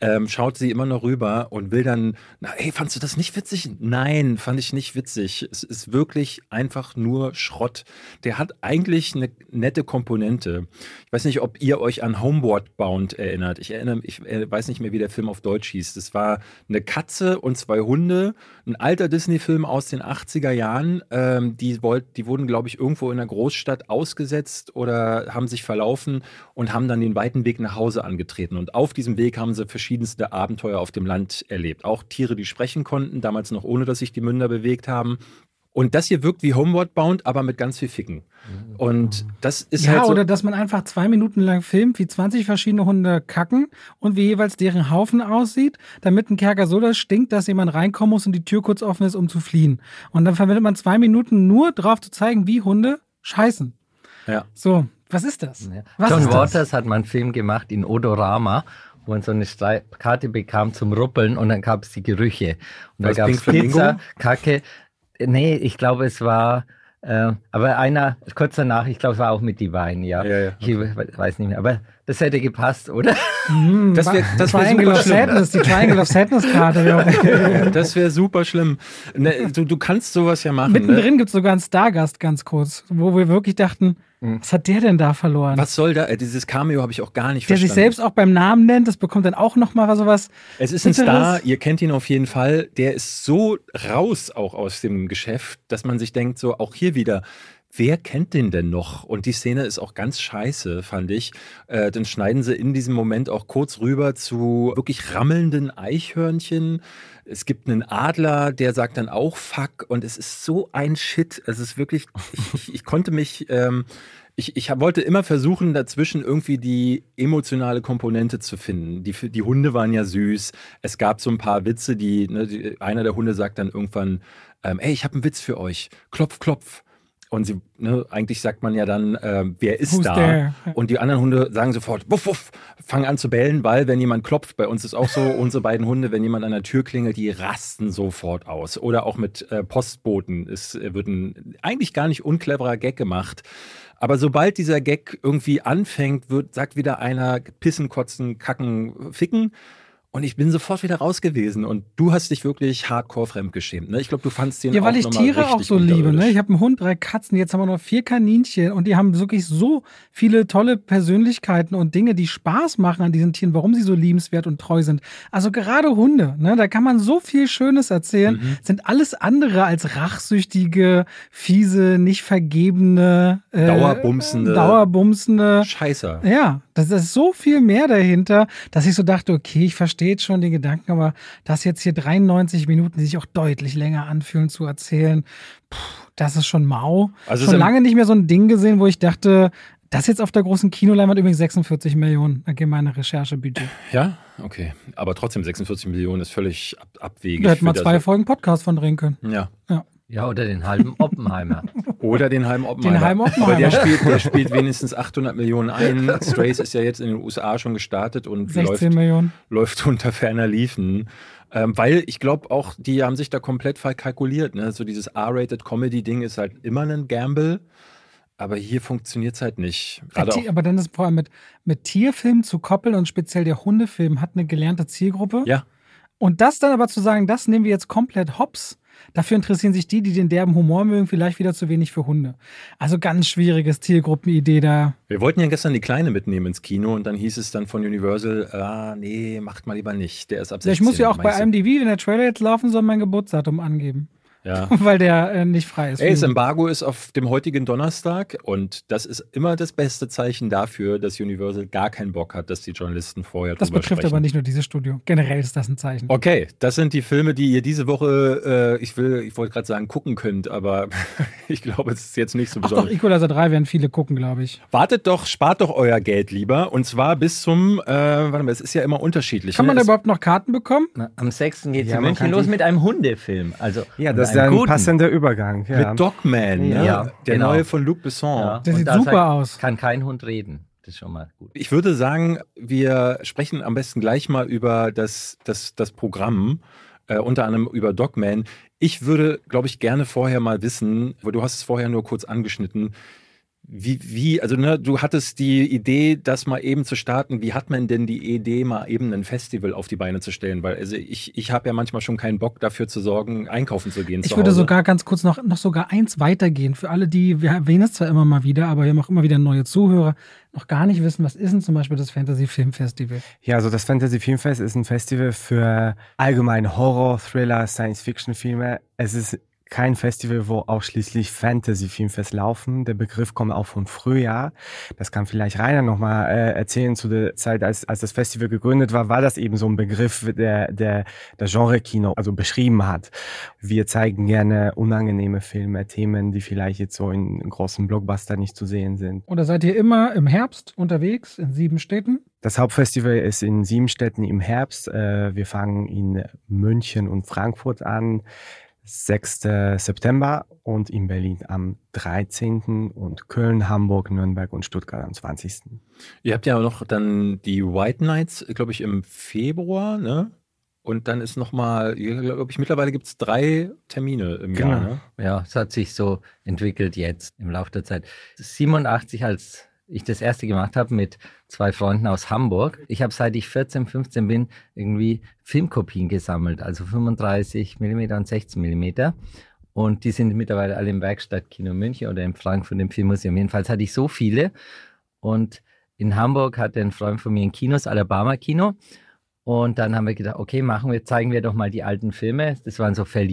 ähm, schaut sie immer noch rüber und will dann, na, ey, fandst du das nicht witzig? Nein, fand ich nicht witzig. Es ist wirklich einfach nur Schrott. Der hat eigentlich eine nette Komponente. Ich weiß nicht, ob ihr euch an Homeboard Bound erinnert. Ich erinnere, ich äh, weiß nicht mehr, wie der Film auf Deutsch hieß. Das war eine Katze und zwei Hunde, ein alter Disney-Film aus den 80er Jahren. Ähm, die, wollt, die wurden, glaube ich, irgendwo in einer Großstadt ausgesetzt oder haben sich verlaufen und haben dann den weiten Weg nach Hause angetreten. Und auf diesem Weg haben sie verschiedenste Abenteuer auf dem Land erlebt. Auch Tiere, die sprechen konnten, damals noch ohne, dass sich die Münder bewegt haben. Und das hier wirkt wie Homeward Bound, aber mit ganz viel Ficken. Und das ist ja, halt so, oder dass man einfach zwei Minuten lang filmt, wie 20 verschiedene Hunde kacken und wie jeweils deren Haufen aussieht, damit ein Kerker so das stinkt, dass jemand reinkommen muss und die Tür kurz offen ist, um zu fliehen. Und dann verwendet man zwei Minuten nur drauf zu zeigen, wie Hunde scheißen. Ja. So, was ist das? Ja. Was John ist das? Waters hat mal einen Film gemacht in Odorama, wo man so eine Karte bekam zum Ruppeln und dann gab es die Gerüche. Und da gab es? Pizza, Kacke. Nee, ich glaube, es war. Äh, aber einer, kurz danach, ich glaube, es war auch mit Divine, ja. Ja, ja, Ich weiß nicht mehr. Aber das hätte gepasst, oder? Hm, Das wär- das wär Triangle super of schlimm. Sadness, die Triangle of Sadness Karte. Ja. das wäre super schlimm. Ne, du, du kannst sowas ja machen. Mittendrin Ne? gibt es sogar einen Stargast ganz kurz, wo wir wirklich dachten, was hat der denn da verloren? Was soll da? Äh, Dieses Cameo habe ich auch gar nicht der verstanden. sich selbst auch beim Namen nennt, das bekommt dann auch nochmal sowas. Es ist ein Bitteres. Star, ihr kennt ihn auf jeden Fall. Der ist so raus auch aus dem Geschäft, dass man sich denkt, so auch hier wieder, wer kennt den denn noch? Und die Szene ist auch ganz scheiße, fand ich. Äh, dann schneiden sie in diesem Moment auch kurz rüber zu wirklich rammelnden Eichhörnchen. Es gibt einen Adler, der sagt dann auch Fuck und es ist so ein Shit. Es ist wirklich, ich, ich, konnte mich, ähm, ich, ich wollte immer versuchen, dazwischen irgendwie die emotionale Komponente zu finden. Die, die Hunde waren ja süß. Es gab so ein paar Witze, die, ne, die einer der Hunde sagt dann irgendwann, ähm, ey, ich habe einen Witz für euch. Klopf, klopf. Und sie, ne, eigentlich sagt man ja dann, ähm, wer ist Who's da? there? Und die anderen Hunde sagen sofort, wuff, wuff, fangen an zu bellen, weil wenn jemand klopft, bei uns ist auch so, unsere beiden Hunde, wenn jemand an der Tür klingelt, die rasten sofort aus. Oder auch mit äh, Postboten. Es äh, wird ein eigentlich gar nicht uncleverer Gag gemacht. Aber sobald dieser Gag irgendwie anfängt, wird, sagt wieder einer pissen, kotzen, kacken, ficken. Und ich bin sofort wieder raus gewesen. Und du hast dich wirklich hardcore fremdgeschämt. Ne? Ich glaube, du fandst den Ja, weil auch ich Tiere auch so liebe. Ne? Ich habe einen Hund, drei Katzen, jetzt haben wir noch vier Kaninchen und die haben wirklich so viele tolle Persönlichkeiten und Dinge, die Spaß machen an diesen Tieren, warum sie so liebenswert und treu sind. Also gerade Hunde, ne? da kann man so viel Schönes erzählen, Mhm. sind alles andere als rachsüchtige, fiese, nicht vergebene, äh, Dauerbumsende. Dauerbumsende. Scheißer. Ja, das ist so viel mehr dahinter, dass ich so dachte, okay, ich verstehe jetzt schon den Gedanken, aber das jetzt hier 93 Minuten, die sich auch deutlich länger anfühlen zu erzählen, puh, das ist schon mau. Also schon lange nicht mehr so ein Ding gesehen, wo ich dachte, das jetzt auf der großen Kinoleinwand übrigens 46 Millionen, allgemeine Recherchebudget. Ja, okay. Aber trotzdem 46 Millionen ist völlig ab abwegig. Da hätten wir für zwei Folgen Podcast von drehen können. Ja. Ja, oder den halben Oppenheimer. Oder den Heim Oppenheimer. Den Heim Oppenheimer. Aber der spielt, der spielt wenigstens 800 Millionen ein. Strays ist ja jetzt in den USA schon gestartet und 16 läuft, Millionen. läuft unter ferner Liefen. Ähm, weil ich glaube auch, die haben sich da komplett verkalkuliert. Ne? So dieses R-Rated Comedy-Ding ist halt immer ein Gamble. Aber hier funktioniert es halt nicht. Gerade Ja, auch, aber dann ist vor allem mit, mit Tierfilmen zu koppeln und speziell der Hundefilm hat eine gelernte Zielgruppe. ja, Und das dann aber zu sagen, das nehmen wir jetzt komplett hops, dafür interessieren sich die, die den derben Humor mögen, vielleicht wieder zu wenig für Hunde. Also ganz schwieriges Zielgruppenidee da. wir wollten ja gestern die Kleine mitnehmen ins Kino und dann hieß es dann von Universal, ah, nee, macht mal lieber nicht. Der ist ab 16. Ja, ich muss ja auch bei? IMDb, wenn der Trailer jetzt laufen soll, mein Geburtsdatum angeben. Ja. Weil der äh, nicht frei ist. Ey, das Embargo ist auf dem heutigen Donnerstag und das ist immer das beste Zeichen dafür, dass Universal gar keinen Bock hat, dass die Journalisten vorher das betrifft sprechen. aber nicht nur dieses Studio. Generell ist das ein Zeichen. Okay, das sind die Filme, die ihr diese Woche, äh, ich will, ich wollte gerade sagen, gucken könnt, aber ich glaube, es ist jetzt nicht so Ach doch, besonders. Equalizer 3 werden viele gucken, glaube ich. Wartet doch, spart doch euer Geld lieber und zwar bis zum, äh, warte mal, es ist ja immer unterschiedlich. Kann ne? man da Es- überhaupt noch Karten bekommen? Na, Am 6. geht es Ja, in München los mit einem Hundefilm. Also Ja, mit das ist ein guten. passender Übergang. Ja. Mit Dogman, ne? Ja, der genau. neue von Luc Besson. Ja, Der und sieht super sagt- aus. Kann kein Hund reden. Das ist schon mal gut. Ich würde sagen, wir sprechen am besten gleich mal über das, das, das Programm, äh, unter anderem über Dogman. Ich würde, glaube ich, gerne vorher mal wissen, weil du hast es vorher nur kurz angeschnitten, wie, wie, also ne, du hattest die Idee, das mal eben zu starten. Wie hat man denn die Idee, mal eben ein Festival auf die Beine zu stellen? Weil also ich, ich habe ja manchmal schon keinen Bock dafür zu sorgen, einkaufen zu gehen. Ich zu würde Hause. sogar ganz kurz noch, noch sogar eins weitergehen. Für alle, die, wir erwähnen es zwar immer mal wieder, aber wir haben auch immer wieder neue Zuhörer, noch gar nicht wissen, was ist denn zum Beispiel das Fantasy Film Festival? Ja, also das Fantasy Filmfest ist ein Festival für allgemein Horror, Thriller, Science-Fiction-Filme. Es ist kein Festival, wo ausschließlich Fantasy-Filmfest laufen. Der Begriff kommt auch von früher. Das kann vielleicht Rainer nochmal äh, erzählen. Zu der Zeit, als, als das Festival gegründet war, war das eben so ein Begriff, der, der, der Genre-Kino also beschrieben hat. Wir zeigen gerne unangenehme Filme, Themen, die vielleicht jetzt so in großen Blockbuster nicht zu sehen sind. Und da seid ihr immer im Herbst unterwegs in sieben Städten? Das Hauptfestival ist in sieben Städten im Herbst. Äh, wir fangen in München und Frankfurt an. 6. September und in Berlin am 13. und Köln, Hamburg, Nürnberg und Stuttgart am 20. Ihr habt ja auch noch dann die White Nights, glaube ich, im Februar, ne? Und dann ist nochmal, glaube ich, mittlerweile gibt es drei Termine im genau. Jahr. Ne? Ja, es hat sich so entwickelt jetzt im Laufe der Zeit. 87 als ich das erste gemacht habe mit zwei Freunden aus Hamburg. Ich habe seit ich 14, 15 bin irgendwie Filmkopien gesammelt, also 35 mm und 16 mm. Und die sind mittlerweile alle im Werkstattkino München oder im Frankfurt im Filmmuseum. Jedenfalls hatte ich so viele. Und in Hamburg hatte ein Freund von mir ein Kino, das Alabama Kino. Und dann haben wir gedacht, okay, machen wir, zeigen wir doch mal die alten Filme. Das waren so Fell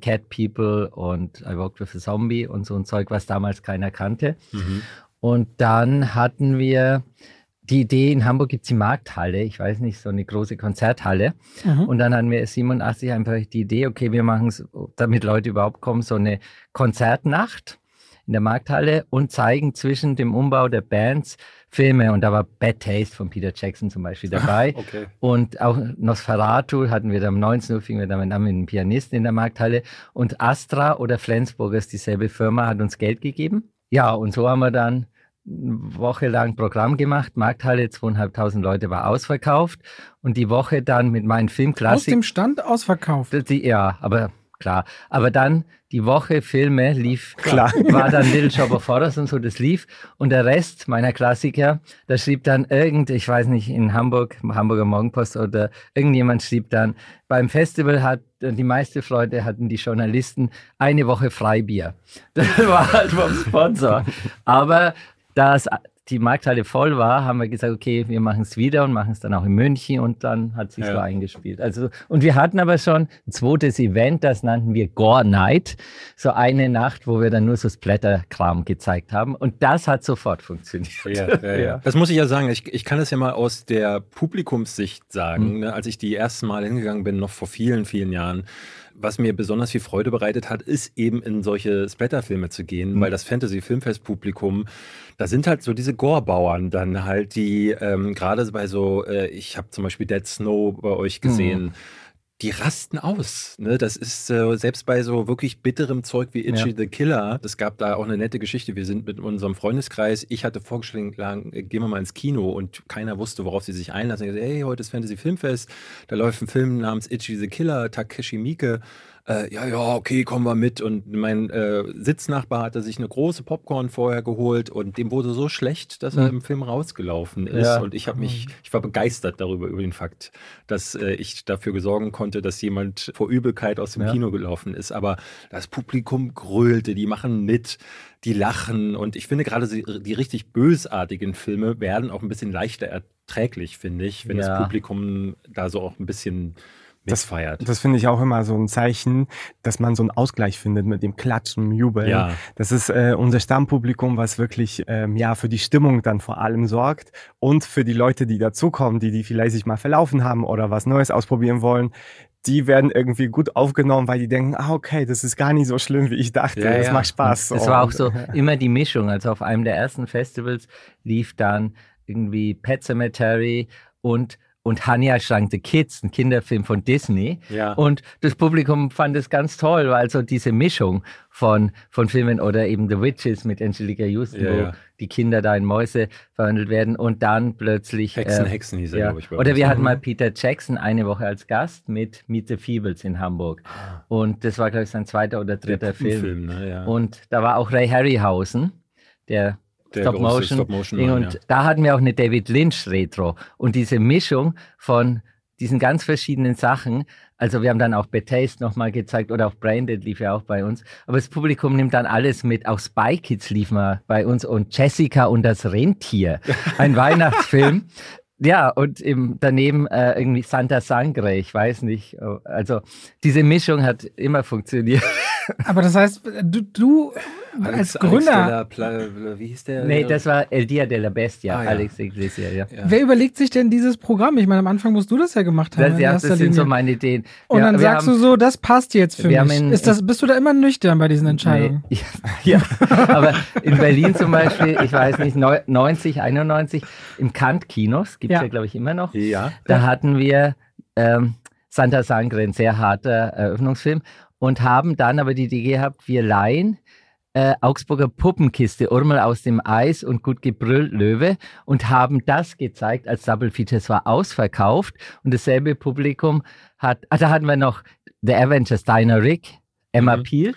Cat People und I Walked with a Zombie und so ein Zeug, was damals keiner kannte. Mhm. Und dann hatten wir die Idee, in Hamburg gibt es die Markthalle, ich weiß nicht, so eine große Konzerthalle. Mhm. Und dann hatten wir 87 einfach die Idee, okay, wir machen es, damit Leute überhaupt kommen, so eine Konzertnacht in der Markthalle und zeigen zwischen dem Umbau der Bands Filme. Und da war Bad Taste von Peter Jackson zum Beispiel dabei. okay. Und auch Nosferatu hatten wir da um 19 Uhr, fingen wir damit an mit einem Pianisten in der Markthalle. Und Astra oder Flensburgers, dieselbe Firma, hat uns Geld gegeben. Ja, und so haben wir dann Woche lang Programm gemacht. Markthalle, zweieinhalbtausend Leute war ausverkauft. Und die Woche dann mit meinen Filmklassik. Aus dem Stand ausverkauft? Die, ja, aber klar. Aber dann die Woche Filme lief, klar. war dann Little Shop of Horrors und so, das lief. Und der Rest meiner Klassiker, da schrieb dann irgend, ich weiß nicht, in Hamburg, Hamburger Morgenpost oder irgendjemand schrieb dann, beim Festival hat die meiste Freude hatten die Journalisten eine Woche Freibier. Das war halt vom Sponsor. Aber da die Markthalle voll war, haben wir gesagt, okay, wir machen es wieder und machen es dann auch in München und dann hat sich ja. so eingespielt. Also, und wir hatten aber schon ein zweites Event, das nannten wir Gore Night. So eine Nacht, wo wir dann nur so Splatter-Kram gezeigt haben und das hat sofort funktioniert. Ja, ja, ja. Das muss ich ja sagen, ich, ich kann das ja mal aus der Publikumssicht sagen. Mhm. Ne? Als ich die ersten Mal hingegangen bin, noch vor vielen, vielen Jahren, was mir besonders viel Freude bereitet hat, ist eben in solche Splatter-Filme zu gehen, mhm. weil das Fantasy-Filmfest-Publikum, da sind halt so diese Gore-Bauern dann halt, die ähm, gerade bei so, äh, ich habe zum Beispiel Dead Snow bei euch gesehen. Mhm die rasten aus. Ne? Das ist äh, selbst bei so wirklich bitterem Zeug wie Itchy ja. the Killer. Es gab da auch eine nette Geschichte. Wir sind mit unserem Freundeskreis. Ich hatte vorgeschlagen, äh, gehen wir mal ins Kino und keiner wusste, worauf sie sich einlassen. Ich gesagt, hey, heute ist Fantasy Filmfest. Da läuft ein Film namens Itchy the Killer, Takeshi Miike äh, ja, ja, okay, kommen wir mit. Und mein äh, Sitznachbar hatte sich eine große Popcorn vorher geholt und dem wurde so schlecht, dass er mhm. im Film rausgelaufen ist. Ja. Und ich habe mich, ich war begeistert darüber, über den Fakt, dass äh, ich dafür sorgen konnte, dass jemand vor Übelkeit aus dem ja. Kino gelaufen ist. Aber das Publikum grölte, die machen mit die lachen und ich finde gerade die, die, richtig bösartigen Filme werden auch ein bisschen leichter erträglich, finde ich, wenn ja. das Publikum da so auch ein bisschen das feiert. Das finde ich auch immer so ein Zeichen, dass man so einen Ausgleich findet mit dem Klatschen, Jubeln. Ja. Das ist äh, unser Stammpublikum, was wirklich ähm, ja für die Stimmung dann vor allem sorgt und für die Leute, die dazukommen, die die vielleicht sich mal verlaufen haben oder was Neues ausprobieren wollen. Die werden irgendwie gut aufgenommen, weil die denken, ah, okay, das ist gar nicht so schlimm, wie ich dachte. Ja, das ja. macht Spaß. Es war auch so immer die Mischung. Also auf einem der ersten Festivals lief dann irgendwie Pet Cemetery und und Hanya Shrunk the Kids, ein Kinderfilm von Disney. Ja. Und das Publikum fand es ganz toll, weil so diese Mischung von, von Filmen oder eben The Witches mit Angelica Houston, ja, wo ja. die Kinder da in Mäuse verwandelt werden und dann plötzlich. Hexen, äh, Hexen hieß er, ja. glaube ich. Oder wir hatten mal Peter Jackson eine Woche als Gast mit Meet the Feebles in Hamburg. Ah. Und das war, glaube ich, sein zweiter oder dritter Film. Film ne? Und da war auch Ray Harryhausen, der Stop-Motion. Stop -Motion und ja. da hatten wir auch eine David Lynch Retro. Und diese Mischung von diesen ganz verschiedenen Sachen, also wir haben dann auch Betaste nochmal gezeigt oder auch Branded lief ja auch bei uns. Aber das Publikum nimmt dann alles mit. Auch Spy Kids lief mal bei uns und Jessica und das Rentier. Ein Weihnachtsfilm. Ja, und im, daneben äh, irgendwie Santa Sangre, ich weiß nicht. Also diese Mischung hat immer funktioniert. Aber das heißt, du, du als Gründer. La, wie hieß der? Nee, das war El Dia de la Bestia, ah, ja. Alex Iglesias, ja. ja. Wer überlegt sich denn dieses Programm? Ich meine, am Anfang musst du das ja gemacht haben. Das, ja, das sind Linie. so meine Ideen. Und dann sagst haben, du so, das passt jetzt für mich. In, Ist das, bist du da immer nüchtern bei diesen Entscheidungen? Nee, ja, aber in Berlin zum Beispiel, ich weiß nicht, 90, 91, im Kant-Kinos, gibt es ja, glaube ich, immer noch. Ja. Da hatten wir ähm, Santa Sangre, ein sehr harter Eröffnungsfilm und haben dann aber die Idee gehabt, wir leihen äh, Augsburger Puppenkiste, Urmel aus dem Eis und gut gebrüllt Löwe und haben das gezeigt als Double Feature. Es war ausverkauft und dasselbe Publikum hat, ah, da hatten wir noch The Avengers, Dinah Rick, Emma mhm. Peel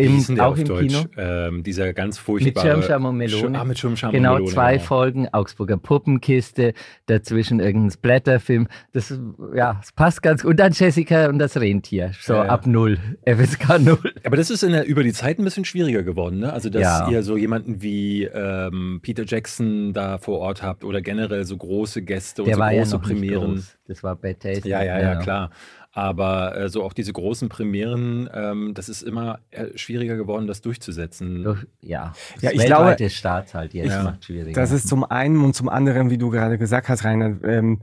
im, auch im Deutsch? Kino. Ähm, dieser ganz furchtbare... Mit Schirmscham und Melone. Ah, mit Schirmscham genau, Melone, zwei genau. Folgen, Augsburger Puppenkiste, dazwischen irgendein Splatterfilm. Das, ja, es passt ganz gut. Und dann Jessica und das Rentier, so ja, ja. ab null, FSK null. Aber das ist in der, über die Zeit ein bisschen schwieriger geworden, ne? Also, dass ja. ihr so jemanden wie ähm, Peter Jackson da vor Ort habt oder generell so große Gäste und Der so war große Premieren. Das war Bad Taste. Ja, ja, ja, klar. Aber äh, so auch diese großen Premieren, ähm, das ist immer äh, schwieriger geworden, das durchzusetzen. Durch, ja, das ja ich glaube, Staat halt jetzt ja. macht schwieriger. Das ist zum einen und zum anderen, wie du gerade gesagt hast, Rainer, ähm,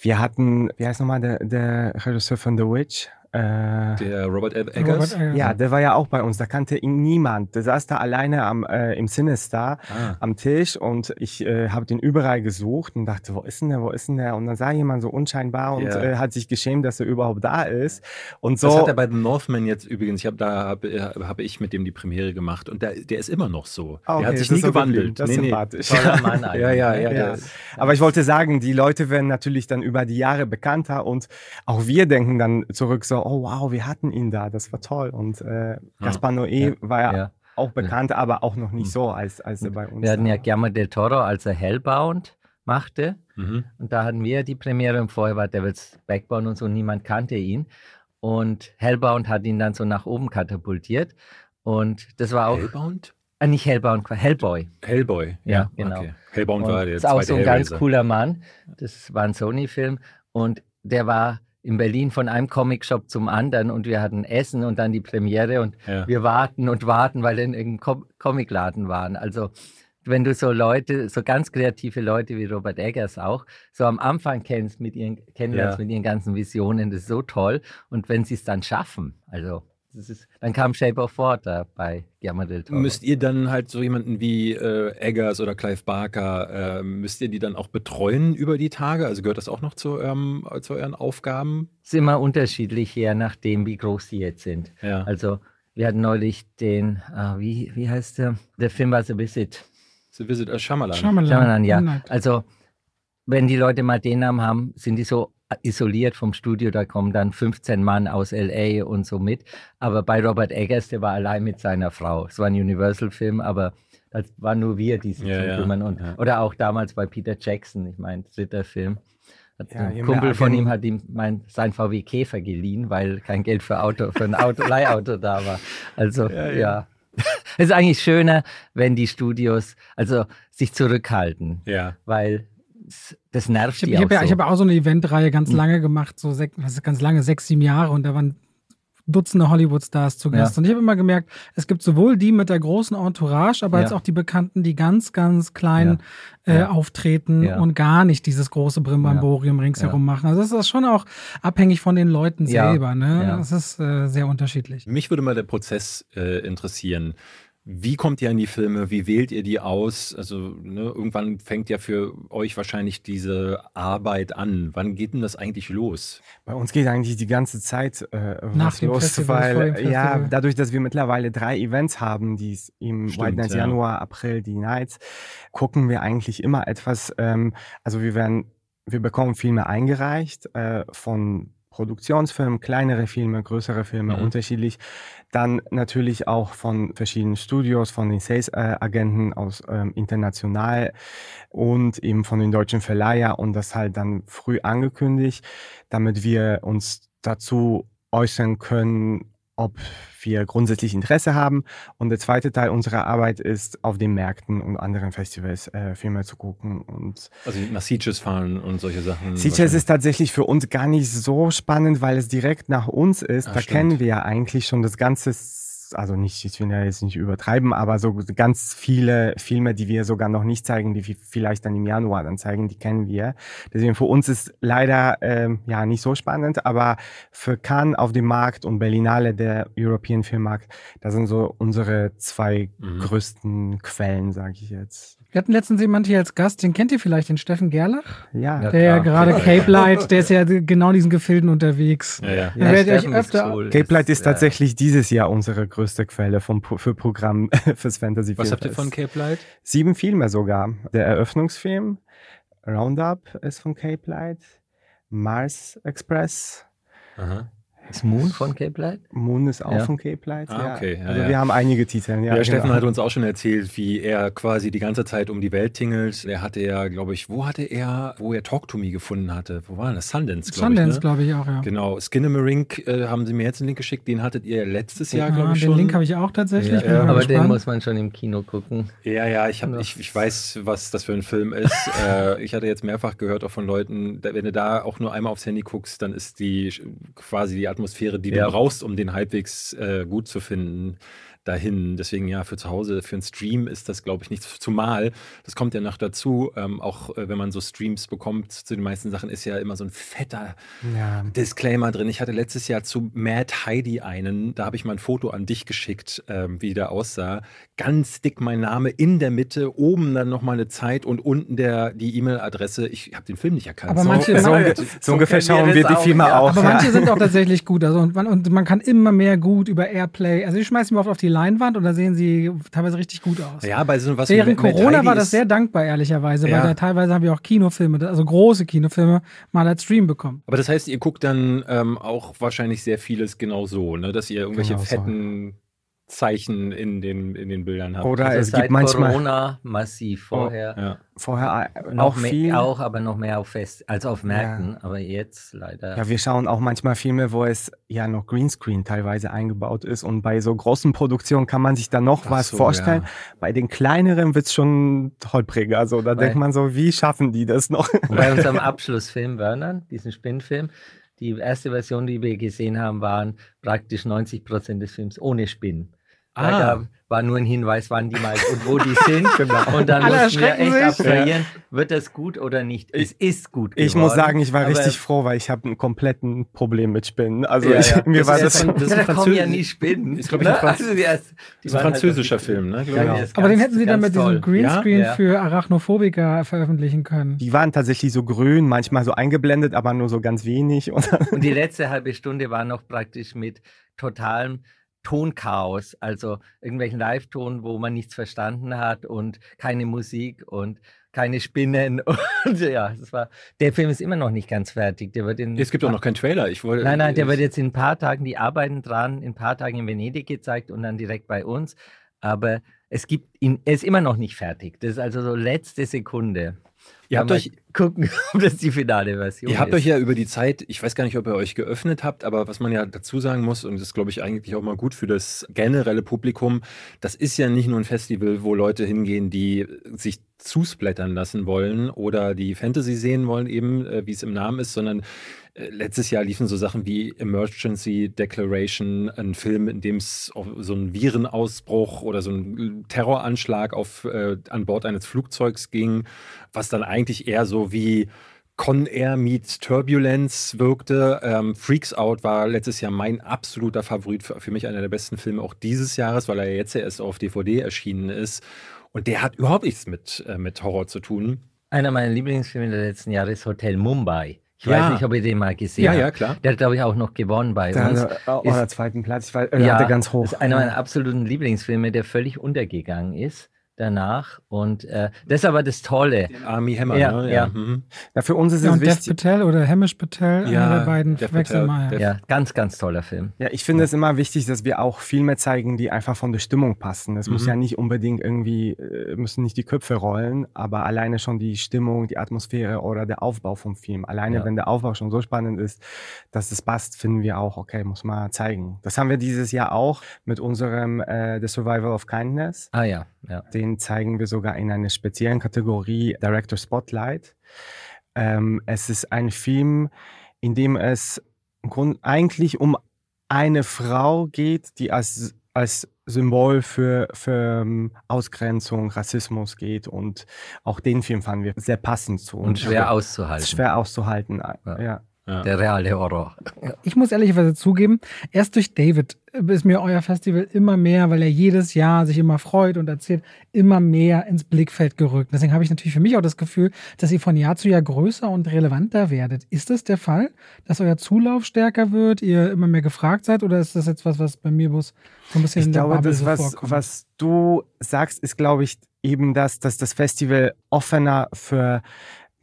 wir hatten, wie heißt nochmal der, der Regisseur von The Witch? Äh, der Robert Eggers? Robert Ja, der war ja auch bei uns. Da kannte ihn niemand. Der saß da alleine am, äh, im Sinister ah. am Tisch und ich äh, habe den überall gesucht und dachte, wo ist denn der, wo ist denn der? Und dann sah jemand so unscheinbar und yeah. äh, hat sich geschämt, dass er überhaupt da ist. Und so. Das hat er bei The Northman jetzt übrigens. Ich habe da habe äh, hab ich mit dem die Premiere gemacht und der, der ist immer noch so. Ah, okay, der hat sich nie gewandelt. Das ist nee, sympathisch. Nee. Mann ja, ja, ja, ja. Aber ich wollte sagen, die Leute werden natürlich dann über die Jahre bekannter und auch wir denken dann zurück so, oh wow, wir hatten ihn da, das war toll. Und äh, Gaspar Noé ja. war ja, ja, auch bekannt, aber auch noch nicht hm. so, als, als er bei uns Wir hatten ja Guillermo del Toro, als er Hellbound machte. Mhm. Und da hatten wir die Premiere und vorher war Devil's Backbone und so, niemand kannte ihn. Und Hellbound hat ihn dann so nach oben katapultiert. Und das war auch. Hellbound? Ah, nicht Hellbound, Hellboy. Hellboy, ja, ja genau. Okay. Hellbound war der Das ist auch so ein ganz cooler Mann. Das war ein Sony-Film und der war in Berlin von einem Comicshop zum anderen und wir hatten Essen und dann die Premiere und ja. wir warten und warten, weil dann irgendein Com Comicladen waren. Also wenn du so Leute, so ganz kreative Leute wie Robert Eggers auch, so am Anfang kennst mit ihren, kennenlernst ja. mit ihren ganzen Visionen, das ist so toll. Und wenn sie es dann schaffen, also ist, dann kam Shape of Water bei Guillermo del Toro. Müsst ihr dann halt so jemanden wie äh, Eggers oder Clive Barker, äh, müsst ihr die dann auch betreuen über die Tage? Also gehört das auch noch zu, ähm, zu euren Aufgaben? Es ist immer unterschiedlich, je nachdem, wie groß sie jetzt sind. Ja. Also wir hatten neulich den, äh, wie, wie heißt der? Der Film war The Visit. The Visit, äh, Shyamalan. Shyamalan. Shyamalan, ja. Also wenn die Leute mal den Namen haben, sind die so isoliert vom Studio, da kommen dann 15 Mann aus LA und so mit. Aber bei Robert Eggers, der war allein mit seiner Frau. Es war ein Universal-Film, aber das waren nur wir, die sich ja, kümmern. Und, ja. Oder auch damals bei Peter Jackson, ich meine, dritter Film. Ja, ein Kumpel von ihm hat ihm mein, sein VW Käfer geliehen, weil kein Geld für, Auto, für ein Auto, Leihauto da war. Also, ja. ja. Es ist eigentlich schöner, wenn die Studios also sich zurückhalten. Ja. Weil das nervt ich, die ich auch ja, so. Ich habe auch so eine Eventreihe ganz hm. lange gemacht, so sech, ganz lange, sechs, sieben Jahre und da waren Dutzende Hollywood-Stars zu Gast. Ja. Und ich habe immer gemerkt, es gibt sowohl die mit der großen Entourage, aber ja. als auch die Bekannten, die ganz, ganz klein ja. Äh, auftreten und gar nicht dieses große Brimbamborium ringsherum machen. Also das ist schon auch abhängig von den Leuten selber. Ne? Das ist äh, sehr unterschiedlich. Mich würde mal der Prozess äh, interessieren. Wie kommt ihr an die Filme? Wie wählt ihr die aus? Also ne, irgendwann fängt ja für euch wahrscheinlich diese Arbeit an. Wann geht denn das eigentlich los? Bei uns geht eigentlich die ganze Zeit äh, Nach dem los, Festival, weil ja dadurch, dass wir mittlerweile drei Events haben, die im Stimmt, White Nights ja. Januar, April, die Nights, gucken wir eigentlich immer etwas. Ähm, also wir werden, wir bekommen Filme eingereicht äh, von Produktionsfilmen, kleinere Filme, größere Filme, mhm. unterschiedlich. Dann natürlich auch von verschiedenen Studios, von den Sales-Agenten aus ähm, international und eben von den deutschen Verleiher und das halt dann früh angekündigt, damit wir uns dazu äußern können, ob wir grundsätzlich Interesse haben. Und der zweite Teil unserer Arbeit ist, auf den Märkten und anderen Festivals äh, Filme zu gucken. Und also nach Sieges fahren und solche Sachen. Sieges ist tatsächlich für uns gar nicht so spannend, weil es direkt nach uns ist. Ach, da stimmt. kennen wir ja eigentlich schon das ganze also nicht, ich will ja jetzt nicht übertreiben, aber so ganz viele Filme, die wir sogar noch nicht zeigen, die wir vielleicht dann im Januar dann zeigen, die kennen wir. Deswegen für uns ist leider ähm, ja nicht so spannend, aber für Cannes auf dem Markt und Berlinale der European Filmmarkt, das sind so unsere zwei mhm. größten Quellen, sage ich jetzt. Wir hatten letztens jemand hier als Gast, den kennt ihr vielleicht, den Steffen Gerlach? Ja. Der ja gerade Cape Light, der ist ja genau in diesen Gefilden unterwegs. Ja, ja. ja euch öfter cool. Cape Light ist, ist tatsächlich dieses Jahr unsere größte Quelle vom, für Programm fürs Fantasy Was habt ihr von Cape Light? Sieben Filme sogar. Der Eröffnungsfilm, Roundup ist von Cape Light, Mars Express, Aha. Ist Moon von Cape Light? Moon ist auch ja. von Cape Light. Ah, okay. Ja, also ja. wir haben einige Titel. Ja, ja genau. Steffen hat uns auch schon erzählt, wie er quasi die ganze Zeit um die Welt tingelt. Er hatte ja, glaube ich, wo hatte er, wo er Talk to Me gefunden hatte? Wo war das? Sundance, glaube ich. Sundance, ne? glaube ich auch, ja. Genau. Skinnamarink äh, haben sie mir jetzt einen Link geschickt. Den hattet ihr letztes Jahr, glaube ich, den schon. Den Link habe ich auch tatsächlich. Ja, aber gespannt. den muss man schon im Kino gucken. Ja, ja. Ich, hab, ich, ich weiß, was das für ein Film ist. äh, ich hatte jetzt mehrfach gehört auch von Leuten, wenn du da auch nur einmal aufs Handy guckst, dann ist die quasi die Atmosphäre, die du brauchst, um den halbwegs äh, gut zu finden, dahin. Deswegen ja, für zu Hause, für einen Stream ist das, glaube ich, nichts. Zumal, das kommt ja noch dazu, ähm, auch äh, wenn man so Streams bekommt, zu den meisten Sachen ist ja immer so ein fetter ja. Disclaimer drin. Ich hatte letztes Jahr zu Mad Heidi einen, da habe ich mal ein Foto an dich geschickt, ähm, wie der aussah. Ganz dick mein Name in der Mitte, oben dann nochmal eine Zeit und unten der, die E-Mail-Adresse. Ich habe den Film nicht erkannt. Aber manche, so, so, so, so ungefähr schauen wir die Filme auch. Aber ja. manche sind auch tatsächlich gut. Also, und man, und man kann immer mehr gut über Airplay. Also ich schmeiße mir oft auf die Leinwand und da sehen sie teilweise richtig gut aus. Ja, bei so was Während Corona war das sehr dankbar, ehrlicherweise, ja. weil da teilweise haben wir auch Kinofilme, also große Kinofilme, mal als Stream bekommen. Aber das heißt, ihr guckt dann ähm, auch wahrscheinlich sehr vieles genau so, ne? dass ihr irgendwelche genau fetten. Zeichen in den, in den Bildern habt. Oder also es gibt manchmal Corona massiv vorher. Oh, ja. Vorher noch auch viel. auch, aber noch mehr auf Fest als auf Märkten. Ja. Aber jetzt leider. Ja, wir schauen auch manchmal Filme, wo es ja noch Greenscreen teilweise eingebaut ist. Und bei so großen Produktionen kann man sich da noch Ach was so, vorstellen. Ja. Bei den kleineren wird es schon holpriger. Also da bei, denkt man so, wie schaffen die das noch? Bei unserem Abschlussfilm Wernern, diesen Spinnfilm, die erste Version, die wir gesehen haben, waren praktisch 90 Prozent des Films ohne Spinnen. Ah. Da war nur ein Hinweis, wann die mal und wo die sind. genau. Und dann Alle mussten wir echt abstrahieren, ja. wird das gut oder nicht. Es ist gut geworden, Ich muss sagen, ich war richtig froh, weil ich habe ein kompletten Problem mit Spinnen. Also ja, ich, mir das war das... Von, das da kommen ja nie Spinnen. Ist, glaube ich, ein, Franz also erst, ist ein halt französischer halt Film. Ne? Genau. Aber den hätten sie dann mit diesem Greenscreen ja? für Arachnophobiker veröffentlichen können. Die waren tatsächlich so grün, manchmal so eingeblendet, aber nur so ganz wenig. und die letzte halbe Stunde war noch praktisch mit totalem Tonchaos, also irgendwelchen Live-Ton, wo man nichts verstanden hat und keine Musik und keine Spinnen. Und ja, das war. Der Film ist immer noch nicht ganz fertig. Der wird in es gibt auch noch keinen Trailer. Ich wollte, nein, nein, der wird jetzt in ein paar Tagen, die arbeiten dran, in ein paar Tagen in Venedig gezeigt und dann direkt bei uns. Aber es gibt ihn, er ist immer noch nicht fertig. Das ist also so letzte Sekunde. Ihr habt euch gucken, ob das die finale Version ist. Ihr habt ist. euch ja über die Zeit, ich weiß gar nicht, ob ihr euch geöffnet habt, aber was man ja dazu sagen muss, und das ist, glaube ich, eigentlich auch mal gut für das generelle Publikum, das ist ja nicht nur ein Festival, wo Leute hingehen, die sich zusplattern lassen wollen oder die Fantasy sehen wollen, eben, äh, wie es im Namen ist, sondern äh, letztes Jahr liefen so Sachen wie Emergency Declaration, ein Film, in dem es so einen Virenausbruch oder so einen Terroranschlag auf, äh, an Bord eines Flugzeugs ging, was dann eigentlich eher so wie Con Air meets Turbulence wirkte. Ähm, Freaks Out war letztes Jahr mein absoluter Favorit, für, für, mich einer der besten Filme auch dieses Jahres, weil er jetzt ja erst auf DVD erschienen ist. Und der hat überhaupt nichts mit, äh, mit Horror zu tun. Einer meiner Lieblingsfilme der letzten Jahre ist Hotel Mumbai. Ich ja. weiß nicht, ob ihr den mal gesehen ja, habt. Ja, klar. Der hat, glaube ich, auch noch gewonnen bei der uns. Auch ist, zweiten Platz. Ich war, äh, ja, hatte ganz hoch. Ist einer meiner absoluten Lieblingsfilme, der völlig untergegangen ist danach. Und äh, das ist aber das Tolle. Army Hammer, ja, ne? Ja. Ja. Mhm. ja, für uns ist ja, es wichtig. Death Patel oder Hamish Patel, ja, einer der beiden wechseln mal. Ja. ja, ganz, ganz toller Film. Ja, ich finde es immer wichtig, dass wir auch Filme zeigen, die einfach von der Stimmung passen. Es mhm. muss ja nicht unbedingt irgendwie, äh, müssen nicht die Köpfe rollen, aber alleine schon die Stimmung, die Atmosphäre oder der Aufbau vom Film. Alleine, wenn der Aufbau schon so spannend ist, dass es passt, finden wir auch, okay, muss man zeigen. Das haben wir dieses Jahr auch mit unserem äh, The Survival of Kindness. Ah ja, ja. Den zeigen wir sogar in einer speziellen Kategorie Director Spotlight. Ähm, es ist ein Film, in dem es eigentlich um eine Frau geht, die als als Symbol für, für ähm, Ausgrenzung, Rassismus geht und auch den Film fanden wir sehr passend zu. Und schwer auszuhalten. Schwer auszuhalten, ja. ja. Ja. Der reale Horror. Ich muss ehrlicherweise zugeben, erst durch David ist mir euer Festival immer mehr, weil er jedes Jahr sich immer freut und erzählt, immer mehr ins Blickfeld gerückt. Deswegen habe ich natürlich für mich auch das Gefühl, dass ihr von Jahr zu Jahr größer und relevanter werdet. Ist das der Fall, dass euer Zulauf stärker wird, ihr immer mehr gefragt seid oder ist das jetzt was, was bei mir bloß so ein bisschen ich in der glaube, Bubble das, so was, vorkommt? was du sagst, ist, glaube ich, eben das, dass das Festival offener für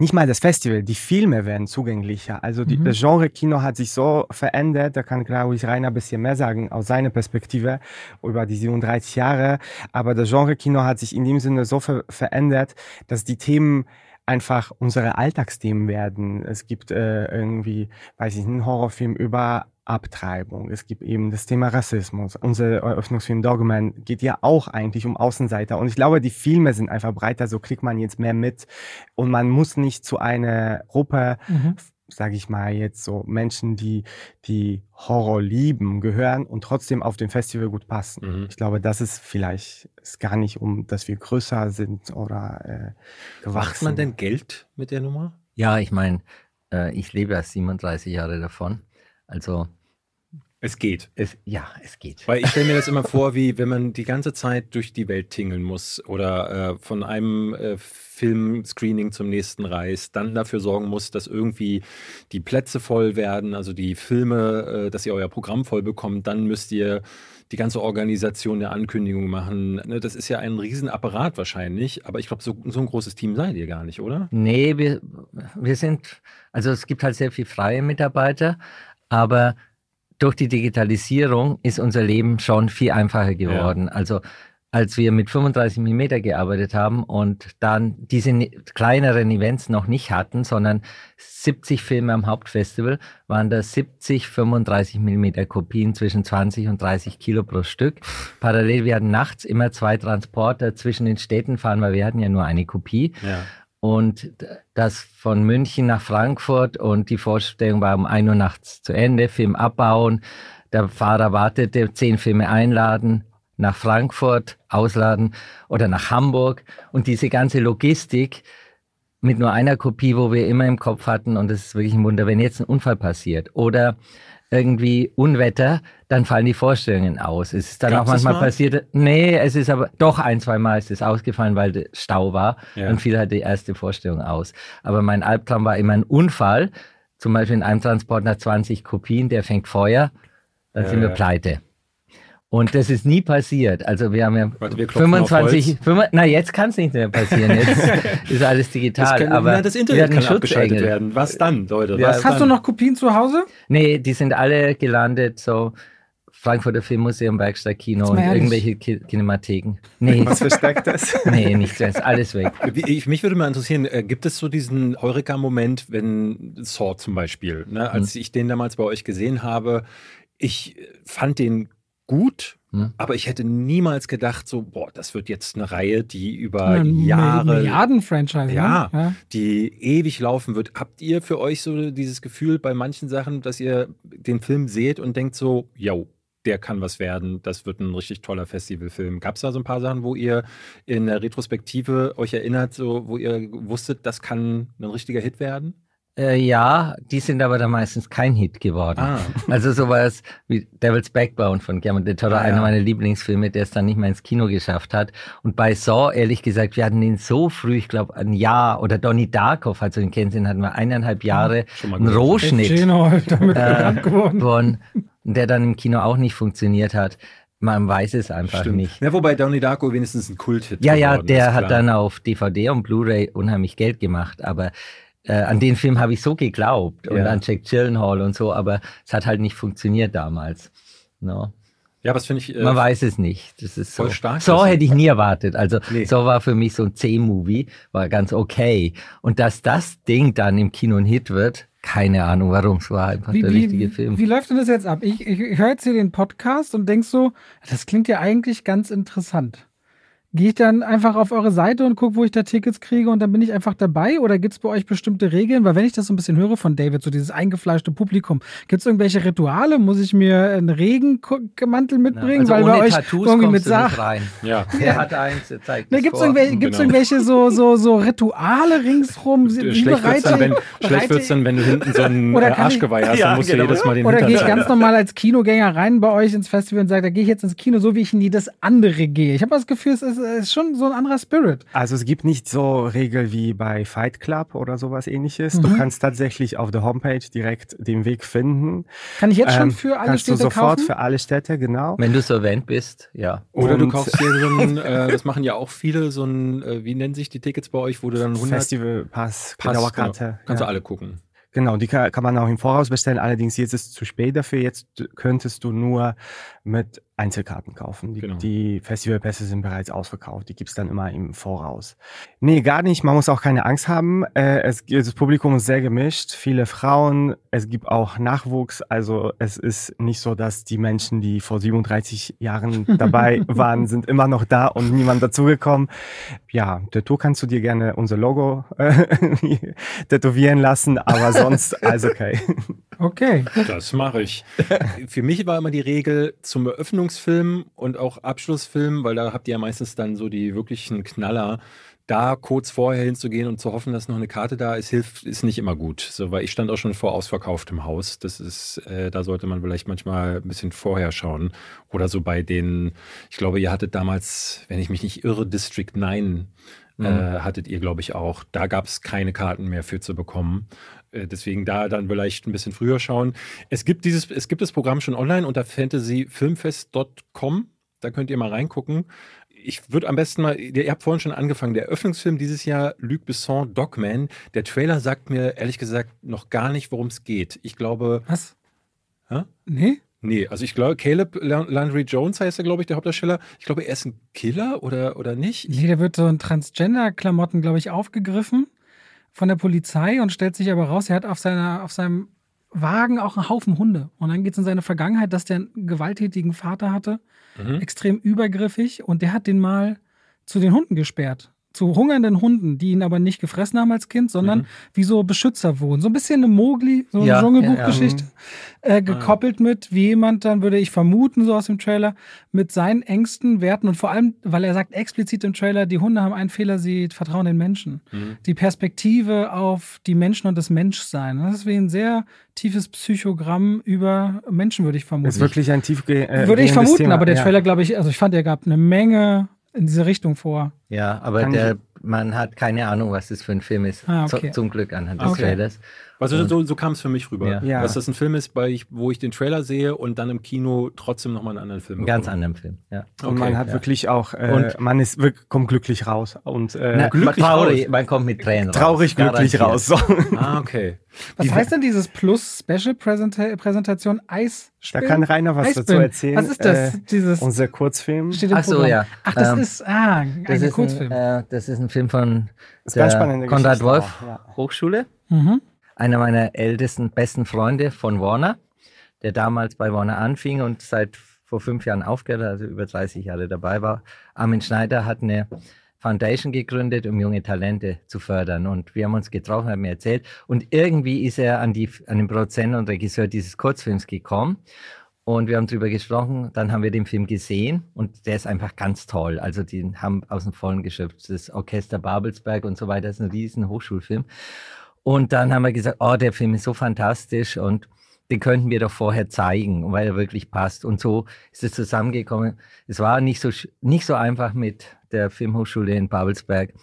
nicht mal das Festival, die Filme werden zugänglicher. Also die, mhm. das Genre Kino hat sich so verändert, da kann, glaube ich, Rainer ein bisschen mehr sagen aus seiner Perspektive über die 37 Jahre. Aber das Genre Kino hat sich in dem Sinne so ver verändert, dass die Themen einfach unsere Alltagsthemen werden. Es gibt äh, irgendwie, weiß ich, einen Horrorfilm über Abtreibung. Es gibt eben das Thema Rassismus. Unser Eröffnungsfilm Dogman geht ja auch eigentlich um Außenseiter. Und ich glaube, die Filme sind einfach breiter, so kriegt man jetzt mehr mit. Und man muss nicht zu einer Gruppe, mhm. sage ich mal jetzt so, Menschen, die, die Horror lieben, gehören und trotzdem auf dem Festival gut passen. Mhm. Ich glaube, das ist vielleicht ist gar nicht um, dass wir größer sind oder äh, gewachsen. Macht man denn Geld mit der Nummer? Ja, ich meine, äh, ich lebe ja 37 Jahre davon. Also es geht. Es, ja, es geht. Weil ich stelle mir das immer vor, wie wenn man die ganze Zeit durch die Welt tingeln muss oder äh, von einem äh, Filmscreening zum nächsten reist, dann dafür sorgen muss, dass irgendwie die Plätze voll werden, also die Filme, äh, dass ihr euer Programm voll bekommt, dann müsst ihr die ganze Organisation der Ankündigung machen. Ne, das ist ja ein Riesenapparat wahrscheinlich, aber ich glaube, so, so, ein großes Team seid ihr gar nicht, oder? Nee, wir, wir sind, also es gibt halt sehr viele freie Mitarbeiter, aber durch die Digitalisierung ist unser Leben schon viel einfacher geworden. Ja. Also als wir mit 35 mm gearbeitet haben und dann diese kleineren Events noch nicht hatten, sondern 70 Filme am Hauptfestival, waren da 70 35 mm Kopien zwischen 20 und 30 Kilo pro Stück. Parallel, wir hatten nachts immer zwei Transporter zwischen den Städten fahren, weil wir hatten ja nur eine Kopie. Ja. Und das von München nach Frankfurt und die Vorstellung war um 1 Uhr nachts zu Ende, Film abbauen, der Fahrer wartete, zehn Filme einladen, nach Frankfurt ausladen oder nach Hamburg. Und diese ganze Logistik mit nur einer Kopie, wo wir immer im Kopf hatten und es ist wirklich ein Wunder, wenn jetzt ein Unfall passiert. Oder irgendwie Unwetter, dann fallen die Vorstellungen aus. Es ist dann Gab's auch manchmal passiert, nee, es ist aber doch ein, zwei Mal ist es ausgefallen, weil Stau war. Ja. Dann fiel halt die erste Vorstellung aus. Aber mein Albtraum war immer ein Unfall. Zum Beispiel in einem Transport nach 20 Kopien, der fängt Feuer, dann ja, sind wir pleite. Und das ist nie passiert. Also wir haben ja Warte, wir 25, 5, na jetzt kann es nicht mehr passieren. Jetzt ist alles digital. Das kann, aber na, das Internet kann abgeschaltet werden. Was dann, Leute? Ja, was hast dann? du noch Kopien zu Hause? Nee, die sind alle gelandet, so Frankfurter Filmmuseum, Werkstattkino und irgendwelche Ki Kinematheken. Nee. Was versteckt das? Nee, nichts mehr. Ist alles weg. Ich, mich würde mal interessieren, äh, gibt es so diesen Heureka-Moment, wenn Saw zum Beispiel, ne, als hm. ich den damals bei euch gesehen habe, ich fand den gut, hm. aber ich hätte niemals gedacht, so, boah, das wird jetzt eine Reihe, die über eine Jahre. Milliarden-Franchise. Ja, ne? ja, die ewig laufen wird. Habt ihr für euch so dieses Gefühl bei manchen Sachen, dass ihr den Film seht und denkt so, yo, der kann was werden, das wird ein richtig toller Festivalfilm. Gab es da so ein paar Sachen, wo ihr in der Retrospektive euch erinnert, so, wo ihr wusstet, das kann ein richtiger Hit werden? Äh, ja, die sind aber dann meistens kein Hit geworden. Ah. Also sowas wie Devil's Backbone von Guillermo del Toro, ah, einer ja. meiner Lieblingsfilme, der es dann nicht mehr ins Kino geschafft hat. Und bei Saw, ehrlich gesagt, wir hatten ihn so früh, ich glaube ein Jahr, oder Donnie Darko, falls du ihn kennst, den hatten wir eineinhalb Jahre, hm, einen Rohschnitt damit äh, von, der dann im Kino auch nicht funktioniert hat. Man weiß es einfach Stimmt. nicht. Ja, wobei Donnie Darko wenigstens ein Kult-Hit Ja, ja, der hat dann auf DVD und Blu-ray unheimlich Geld gemacht, aber äh, an den Film habe ich so geglaubt und an Jack Gyllenhaal und so, aber es hat halt nicht funktioniert damals. No. Ja, was finde ich. Äh, Man weiß es nicht. Das ist voll so. stark. So hätte ich nie erwartet. Also nee. so war für mich so ein C-Movie, war ganz okay. Und dass das Ding dann im Kino ein Hit wird, keine Ahnung warum, es war einfach wie, der wie, richtige Film. Wie läuft denn das jetzt ab? Ich, ich, ich höre jetzt hier den Podcast und denk so, das klingt ja eigentlich ganz interessant. Gehe ich dann einfach auf eure Seite und gucke, wo ich da Tickets kriege und dann bin ich einfach dabei? Oder gibt es bei euch bestimmte Regeln? Weil wenn ich das so ein bisschen höre von David, so dieses eingefleischte Publikum, gibt es irgendwelche Rituale? Muss ich mir einen Regenmantel mitbringen? Ja, also weil ohne bei euch Tattoos irgendwie mit du nicht Sach rein. Ja. Er hat eins, er zeigt Ne, es gibt es irgendwelche, gibt's Genau. irgendwelche so, so, so Rituale ringsrum? Wie Schlecht wird's bereite- dann, wenn, schlecht bereite- wird's dann, wenn du hinten so ein Oder äh, Arschgeweih hast, Ja, dann musst genau. du jedes Mal den Oder gehe ich ganz normal als Kinogänger rein bei euch ins Festival und sage, da gehe ich jetzt ins Kino, so wie ich in jedes andere gehe. Ich habe das Gefühl, es ist, es ist schon so ein anderer Spirit. Also es gibt nicht so Regeln wie bei Fight Club oder sowas ähnliches. Mhm. Du kannst tatsächlich auf der Homepage direkt den Weg finden. Kann ich jetzt schon Ähm, für alle kannst Städte du sofort kaufen? für alle Städte, genau. Wenn du so erwähnt bist, ja. Oder du Und- kaufst dir so ein, äh, das machen ja auch viele, so ein, äh, wie nennen sich die Tickets bei euch, wo du dann 100 Festival Pass, Pass, Dauerkarte. genau. Kannst ja. du alle gucken. Genau, die kann, kann man auch im Voraus bestellen. Allerdings jetzt ist es zu spät dafür. Jetzt könntest du nur mit Einzelkarten kaufen. Die, Genau. die Festivalpässe sind bereits ausverkauft. Die gibt's dann immer im Voraus. Nee, gar nicht. Man muss auch keine Angst haben. Äh, es, das Publikum ist sehr gemischt. Viele Frauen. Es gibt auch Nachwuchs. Also es ist nicht so, dass die Menschen, die vor 37 Jahren dabei waren, sind immer noch da und niemand dazugekommen. Ja, Tour kannst du dir gerne unser Logo äh, tätowieren lassen, aber sonst alles okay. Okay. Das mache ich. Für mich war immer die Regel zum Eröffnungsfilm und auch Abschlussfilm, weil da habt ihr ja meistens dann so die wirklichen Knaller. Da kurz vorher hinzugehen und zu hoffen, dass noch eine Karte da ist, hilft, ist nicht immer gut. So, weil ich stand auch schon vor ausverkauftem Haus. Das ist, äh, da sollte man vielleicht manchmal ein bisschen vorher schauen. Oder so bei den, ich glaube, ihr hattet damals, wenn ich mich nicht irre, District 9 äh, hattet ihr, glaube ich, auch. Da gab es keine Karten mehr für zu bekommen. Äh, Deswegen da dann vielleicht ein bisschen früher schauen. Es gibt dieses, es gibt das Programm schon online unter fantasyfilmfest.com. Da könnt ihr mal reingucken. Ich würde am besten mal, ihr habt vorhin schon angefangen, der Eröffnungsfilm dieses Jahr, Luc Besson, Dogman. Der Trailer sagt mir ehrlich gesagt noch gar nicht, worum es geht. Ich glaube, Was? Hä? Nee? nee, also ich glaube, Caleb Lan- Landry Jones heißt er, glaube ich, der Hauptdarsteller. Ich glaube, er ist ein Killer oder, oder nicht. Nee, der wird so in Transgender-Klamotten, glaube ich, aufgegriffen von der Polizei und stellt sich aber raus, er hat auf, seiner, auf seinem Wagen auch einen Haufen Hunde. Und dann geht es in seine Vergangenheit, dass der einen gewalttätigen Vater hatte, Mhm. extrem übergriffig und der hat den mal zu den Hunden gesperrt. Zu hungernden Hunden, die ihn aber nicht gefressen haben als Kind, sondern Mhm. wie so Beschützer wurden. So ein bisschen eine Mogli, so eine Ja, Dschungelbuchgeschichte, Ah. äh, gekoppelt mit, wie jemand dann, würde ich vermuten, so aus dem Trailer, mit seinen Ängsten, Werten und vor allem, weil er sagt explizit im Trailer, die Hunde haben einen Fehler, sie vertrauen den Menschen. Mhm. Die Perspektive auf die Menschen und das Menschsein. Das ist wie ein sehr tiefes Psychogramm über Menschen, würde ich vermuten. ist wirklich ein tief äh, würde ich vermuten, Thema. aber der ja. Trailer, glaube ich, also ich fand, er gab eine Menge in diese Richtung vor. Ja, aber Kann der, man hat keine Ahnung, was das für ein Film ist. Ah, okay. zum Glück anhand des Okay. Trailers. Also so, so kam es für mich rüber. Ja. Ja. Dass das ein Film ist, bei ich, wo ich den Trailer sehe und dann im Kino trotzdem nochmal einen anderen Film Einen ganz anderen Film, ja. Und Okay, man hat ja. wirklich auch, äh, Und- man ist wirklich, kommt glücklich raus. Und äh, Na, glücklich traurig, raus. man kommt mit Tränen raus. traurig glücklich Garantiert. raus. So. Ah, okay. Was Die- heißt denn dieses Plus Special Präsenta Präsentation Da kann Rainer was dazu Eisspinnen. erzählen. Was ist das? Äh, dieses unser Kurzfilm. steht im Ach so, Programm. ja. Ach, das Ähm, ist ah, ein Das ist, ein, Kurzfilm. äh, das ist ein Film von der Konrad Geschichte Wolf auch, ja. Hochschule. mhm. Einer meiner ältesten, besten Freunde von Warner, der damals bei Warner anfing und seit vor fünf Jahren aufgehört also über 30 Jahre dabei war. Armin Schneider hat eine Foundation gegründet, um junge Talente zu fördern. Und wir haben uns getroffen, haben mir erzählt. Und irgendwie ist er an, die, an den Produzenten und Regisseur dieses Kurzfilms gekommen. Und wir haben drüber gesprochen, dann haben wir den Film gesehen und der ist einfach ganz toll. Also die haben aus dem Vollen geschöpft. Das Orchester Babelsberg und so weiter das ist ein riesen Hochschulfilm. Und dann haben wir gesagt, oh, der Film ist so fantastisch und den könnten wir doch vorher zeigen, weil er wirklich passt. Und so ist es zusammengekommen. Es war nicht so, nicht so einfach mit der Filmhochschule in Babelsberg,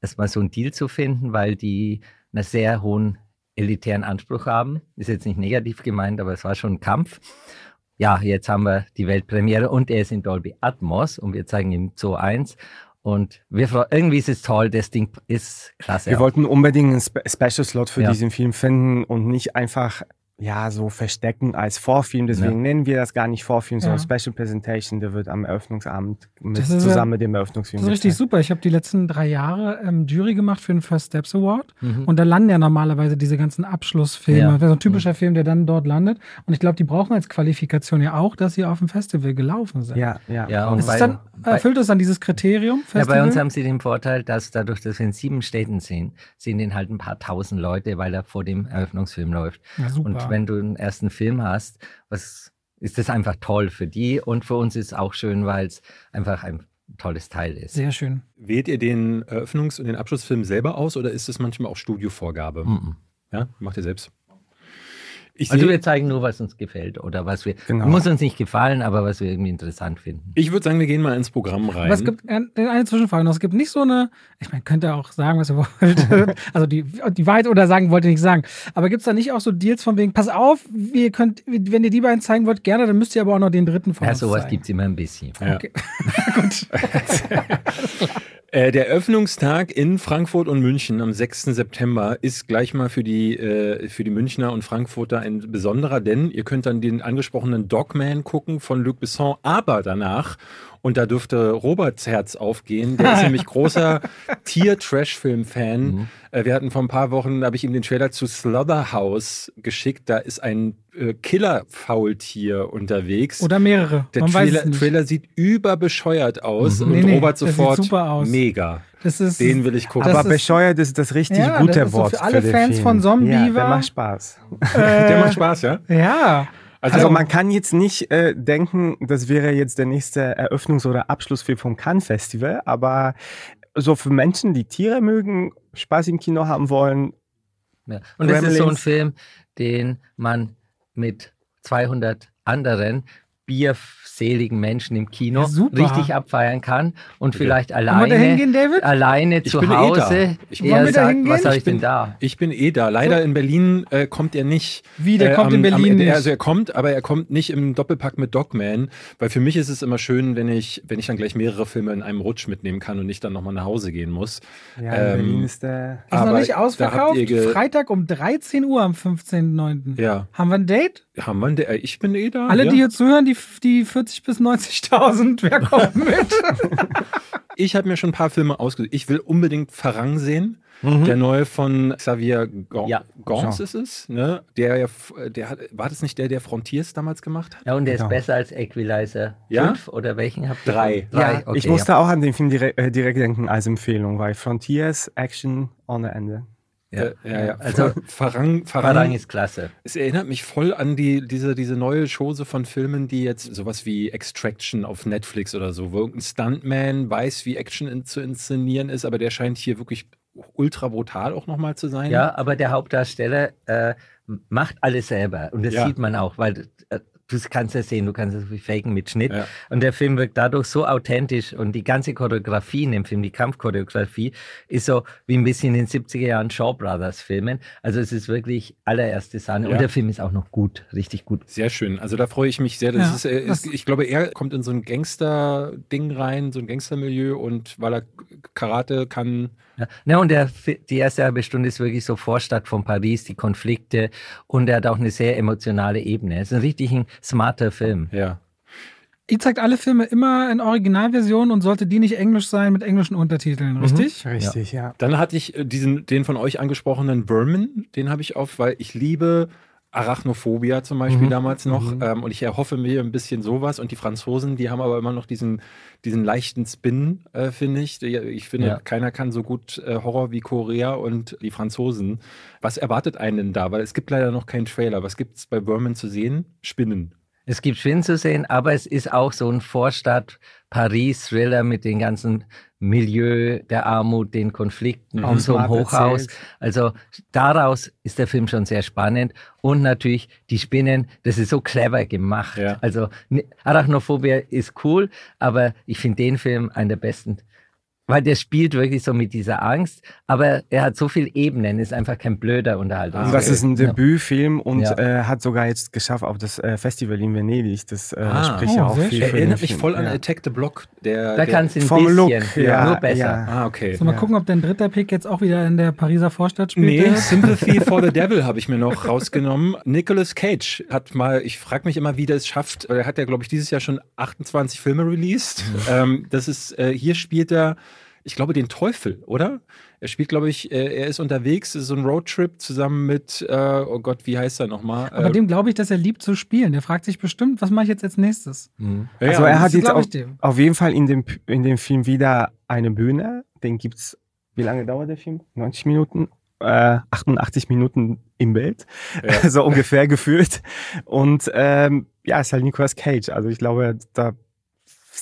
erstmal so einen Deal zu finden, weil die einen sehr hohen elitären Anspruch haben. Ist jetzt nicht negativ gemeint, aber es war schon ein Kampf. Ja, jetzt haben wir die Weltpremiere und er ist in Dolby Atmos und wir zeigen ihm Zoo 1. Und wir, irgendwie ist es toll, das Ding ist klasse. Wir wollten unbedingt einen Spe Special Slot für Ja. diesen Film finden und nicht einfach ja, so verstecken als Vorfilm. Deswegen ja. nennen wir das gar nicht Vorfilm, sondern ja. Special Presentation. Der wird am Eröffnungsabend mit, zusammen mit dem Eröffnungsfilm. Das ist richtig super. Ich habe die letzten drei Jahre ähm, Jury gemacht für den First Steps Award. Mhm. Und da landen ja normalerweise diese ganzen Abschlussfilme. Ja. Das wäre so ein typischer mhm. Film, der dann dort landet. Und ich glaube, die brauchen als Qualifikation ja auch, dass sie auf dem Festival gelaufen sind. Ja, ja. ja und bei, dann, erfüllt das dann dieses Kriterium? Festival? Ja, bei uns haben sie den Vorteil, dass dadurch, dass wir in sieben Städten sind, sehen den halt ein paar tausend Leute, weil er vor dem Eröffnungsfilm läuft. Ja, super. Und wenn du den ersten Film hast, was ist das einfach toll für die und für uns ist es auch schön, weil es einfach ein tolles Teil ist. Sehr schön. Wählt ihr den Eröffnungs- und den Abschlussfilm selber aus oder ist das manchmal auch Studiovorgabe? Mm -mm. Ja, macht ihr selbst. Ich also wir zeigen nur, was uns gefällt oder was wir, genau. muss uns nicht gefallen, aber was wir irgendwie interessant finden. Ich würde sagen, wir gehen mal ins Programm rein. Aber es gibt eine Zwischenfrage noch. Es gibt nicht so eine, ich meine, könnt ihr auch sagen, was ihr wollt, also die, die Wahrheit oder sagen, wollt ihr nicht sagen. Aber gibt es da nicht auch so Deals von wegen, pass auf, ihr könnt, wenn ihr die beiden zeigen wollt, gerne, dann müsst ihr aber auch noch den dritten von ja, uns sowas gibt es immer ein bisschen. Ja. Okay. Gut. Äh, der Öffnungstag in Frankfurt und München am 6. September ist gleich mal für die, äh, für die Münchner und Frankfurter ein besonderer, denn ihr könnt dann den angesprochenen Dogman gucken von Luc Besson, aber danach und da dürfte Roberts Herz aufgehen. Der ist nämlich großer Tier-Trash-Film-Fan. Mhm. Äh, wir hatten vor ein paar Wochen, da habe ich ihm den Trailer zu Slaughterhouse geschickt. Da ist ein äh, Killer-Faultier unterwegs. Oder mehrere. Der Trailer, Trailer, sieht überbescheuert aus mhm. und nee, Robert nee, sofort mega. Ist, Den will ich gucken. Aber bescheuert ist das richtig ja, gute das Wort. So für alle für Fans von Zombie. Ja, der macht Spaß. Äh, der macht Spaß, ja? Ja. Also, also, man kann jetzt nicht äh, denken, das wäre jetzt der nächste Eröffnungs- oder Abschlussfilm vom Cannes Festival, aber so für Menschen, die Tiere mögen, Spaß im Kino haben wollen. Ja. Und es ist so ein Film, den man mit 200 anderen bierseligen Menschen im Kino ja, richtig abfeiern kann und vielleicht ja. alleine, hingehen, alleine zu Hause eh ich eher sagt, was soll ich, ich bin, denn da? Ich bin eh da. Leider so. in Berlin äh, kommt er nicht. Wie, der äh, kommt am, in Berlin am, nicht? Also er kommt, aber er kommt nicht im Doppelpack mit Dogman, weil für mich ist es immer schön, wenn ich, wenn ich dann gleich mehrere Filme in einem Rutsch mitnehmen kann und nicht dann nochmal nach Hause gehen muss. Ja, in ähm, Berlin ist der... Ist noch nicht ausverkauft? Freitag um 13 Uhr am 15.09. Ja. Haben wir ein Date? Haben wir ein Date? Ich bin eh da. Alle, ja. die hier zuhören, die, die 40 bis 90.000, wer kommt mit? ich habe mir schon ein paar Filme ausgesucht. Ich will unbedingt Farang sehen. Mhm. Der neue von Xavier Gons ja. Gons ist es, ne? Der, der hat, war das nicht der, der Frontiers damals gemacht hat? Ja, und der genau. ist besser als Equalizer. Ja? Fünf oder welchen habt ihr? Drei. Drei. Ja, okay, ich musste ja. auch an den Film direkt, äh, direkt denken als Empfehlung, weil Frontiers, Action ohne Ende. Ja, äh, ja, ja. Also Farang, Farang, Farang, ist klasse. Es erinnert mich voll an die, diese, diese neue Chose von Filmen, die jetzt sowas wie Extraction auf Netflix oder so, wo irgendein Stuntman weiß, wie Action in, zu inszenieren ist, aber der scheint hier wirklich ultra brutal auch nochmal zu sein. Ja, aber der Hauptdarsteller äh, macht alles selber und das ja. sieht man auch, weil äh, du kannst es sehen, du kannst es faken mit Schnitt. Ja. Und der Film wirkt dadurch so authentisch und die ganze Choreografie in dem Film, die Kampfchoreografie, ist so wie ein bisschen in den 70er Jahren Shaw Brothers Filmen. Also es ist wirklich allererste Sahne. Ja. Und der Film ist auch noch gut, richtig gut. Sehr schön. Also da freue ich mich sehr. Das ja. ist, ist, ich glaube, er kommt in so ein Gangster-Ding rein, so ein Gangstermilieu und weil er Karate kann, ja. Ne, und der, die erste halbe Stunde ist wirklich so Vorstadt von Paris, die Konflikte und er hat auch eine sehr emotionale Ebene. Es ist ein richtig ein smarter Film. Ja. Ihr zeigt alle Filme immer in Originalversion und sollte die nicht englisch sein mit englischen Untertiteln, richtig? Mhm. Richtig, ja. ja. Dann hatte ich äh, diesen, den von euch angesprochenen Berman, den habe ich auf, weil ich liebe Arachnophobia zum Beispiel mhm. damals noch. Mhm. Ähm, und ich erhoffe mir ein bisschen sowas. Und die Franzosen, die haben aber immer noch diesen, diesen leichten Spin, äh, finde ich. Ich finde, ja. keiner kann so gut äh, Horror wie Korea und die Franzosen. Was erwartet einen denn da? Weil es gibt leider noch keinen Trailer. Was gibt es bei Berman zu sehen? Spinnen. Es gibt Spinnen zu sehen, aber es ist auch so ein Vorstadt-Paris-Thriller mit den ganzen Milieu der Armut, den Konflikten mhm. auf so einem Hochhaus. Erzählt. Also daraus ist der Film schon sehr spannend. Und natürlich die Spinnen, das ist so clever gemacht. Ja. Also Arachnophobia ist cool, aber ich finde den Film einen der besten weil der spielt wirklich so mit dieser Angst, aber er hat so viele Ebenen, ist einfach kein blöder Unterhaltung. Ah, das ist ein Debütfilm und ja. äh, hat sogar jetzt geschafft auf das äh, Festival in Venedig. Das äh, ah, spricht ja oh, auch viel für Erinnert mich voll an ja. Attack the Block. Der, da kannst du ein vom bisschen, Look, ja, nur besser. Ja. Ah, okay. So, mal gucken, ob dein dritter Pick jetzt auch wieder in der Pariser Vorstadt spielt. Nee, Sympathy for the Devil habe ich mir noch rausgenommen. Nicolas Cage hat mal, ich frage mich immer, wie der es schafft. Er hat ja, glaube ich, dieses Jahr schon 28 Filme released. Mhm. Ähm, das ist, äh, hier spielt er ich glaube, den Teufel, oder? Er spielt, glaube ich, äh, er ist unterwegs, so ein Roadtrip zusammen mit, äh, oh Gott, wie heißt er nochmal? Aber äh, dem glaube ich, dass er liebt zu spielen. Der fragt sich bestimmt, was mache ich jetzt als nächstes? Mhm. Also ja, er hat jetzt auf, auf, jeden Fall in dem, in dem Film wieder eine Bühne. Den gibt es, wie lange dauert der Film? 90 Minuten? Äh, 88 Minuten im Bild, ja. so ungefähr gefühlt. Und ähm, ja, es ist halt Nicolas Cage. Also ich glaube, da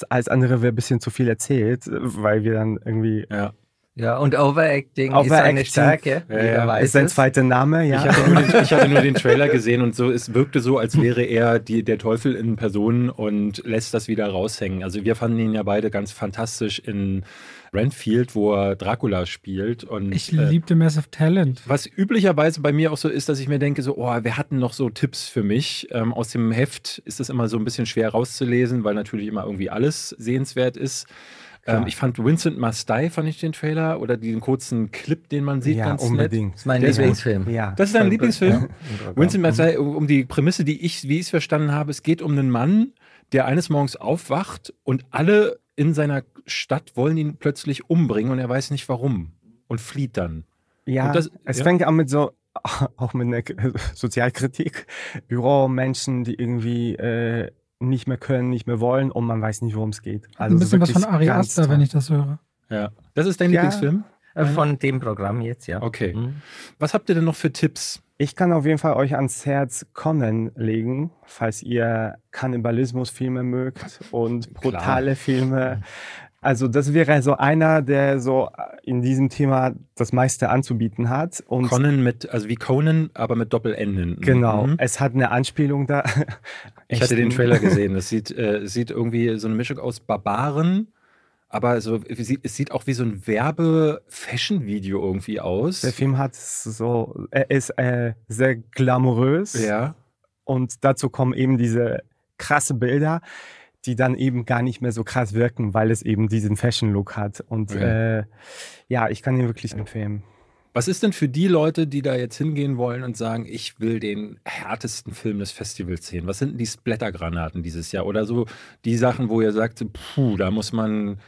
alles andere wäre ein bisschen zu viel erzählt, weil wir dann irgendwie. Ja. Ja, und Overacting, Overacting ist eine Stärke. Ja, ja. Ist sein zweiter Name, ja. Ich hatte, nur den, ich hatte nur den Trailer gesehen und so, es wirkte so, als wäre er die, der Teufel in Person und lässt das wieder raushängen. Also wir fanden ihn ja beide ganz fantastisch in Renfield, wo er Dracula spielt. Und, ich äh, liebte Massive Talent. Was üblicherweise bei mir auch so ist, dass ich mir denke, so, oh, wir hatten noch so Tipps für mich. Ähm, aus dem Heft ist das immer so ein bisschen schwer rauszulesen, weil natürlich immer irgendwie alles sehenswert ist. Ähm, ich fand Vincent Must Die, fand ich den Trailer oder den kurzen Clip, den man sieht, ja, ganz unbedingt. nett. Das ist mein Lieblingsfilm. Ja. Das ist dein Lieblingsfilm? Ja. Vincent Must Die, um die Prämisse, die ich, wie ich es verstanden habe, es geht um einen Mann, der eines Morgens aufwacht und alle in seiner Stadt wollen ihn plötzlich umbringen und er weiß nicht warum und flieht dann. Ja, das, es ja? fängt an mit so, auch mit einer Sozialkritik, Büromenschen, die irgendwie äh, nicht mehr können, nicht mehr wollen und man weiß nicht, worum es geht. Also Ein bisschen was von Ari Aster, wenn ich das höre. Ja. Das ist dein ja. Lieblingsfilm? Äh, von dem Programm jetzt, ja. Okay. Mhm. Was habt ihr denn noch für Tipps? Ich kann auf jeden Fall euch ans Herz Conan legen, falls ihr Kannibalismusfilme mögt und brutale Klar. Filme. Also das wäre so einer, der so in diesem Thema das meiste anzubieten hat. Und Conan mit, also wie Conan, aber mit Doppelenden. Genau, mhm. es hat eine Anspielung da. ich hatte den Trailer gesehen. Das sieht, äh, sieht irgendwie so eine Mischung aus Barbaren aber so, es sieht auch wie so ein Werbe-Fashion-Video irgendwie aus. Der Film hat so, er ist äh, sehr glamourös. Ja. Und dazu kommen eben diese krasse Bilder, die dann eben gar nicht mehr so krass wirken, weil es eben diesen Fashion-Look hat. Und ja. Äh, ja, ich kann ihn wirklich empfehlen. Was ist denn für die Leute, die da jetzt hingehen wollen und sagen, ich will den härtesten Film des Festivals sehen? Was sind denn die Splattergranaten dieses Jahr? Oder so die Sachen, wo ihr sagt, puh, da muss man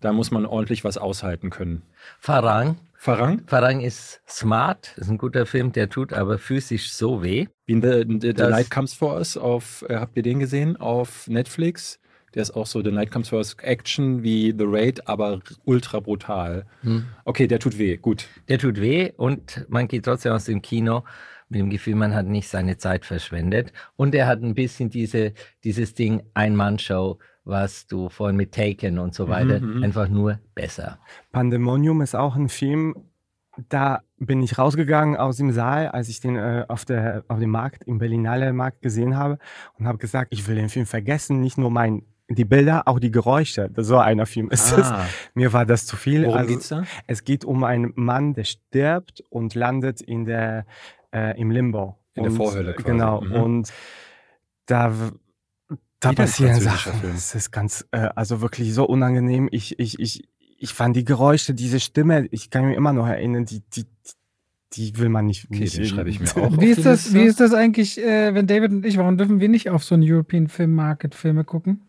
da muss man ordentlich was aushalten können. Farang. Farang? Farang ist smart, ist ein guter Film, der tut aber physisch so weh. Wie in The, the, the Night Comes For Us, auf, äh, habt ihr den gesehen auf Netflix? Der ist auch so The Night Comes Us Action wie The Raid, aber ultra brutal. Hm. Okay, der tut weh, gut. Der tut weh und man geht trotzdem aus dem Kino mit dem Gefühl, man hat nicht seine Zeit verschwendet. Und er hat ein bisschen diese, dieses Ding Ein-Mann-Show was du vorhin mit Taken und so weiter, mhm, mhm, einfach nur besser. Pandemonium ist auch ein Film, da bin ich rausgegangen aus dem Saal, als ich den äh, auf, der, auf dem Markt, im Berlinale Markt gesehen habe und habe gesagt, ich will den Film vergessen, nicht nur mein die Bilder, auch die Geräusche. So einer Film ist ah. es. Mir war das zu viel. Worum also, geht's da? Es geht um einen Mann, der stirbt und landet in der äh, im Limbo. In und, der Vorhölle. Quasi. Genau. Mhm. Und da da passieren Sachen. Film. Das ist ganz, äh, also wirklich so unangenehm. Ich, ich, ich, ich fand die Geräusche, diese Stimme, ich kann mich immer noch erinnern, die, die, die will man nicht. Okay, nicht den schreibe ich mir auch. Wie ist das, wie ist das eigentlich, äh, wenn David und ich, warum dürfen wir nicht auf so einen European Film Market Filme gucken?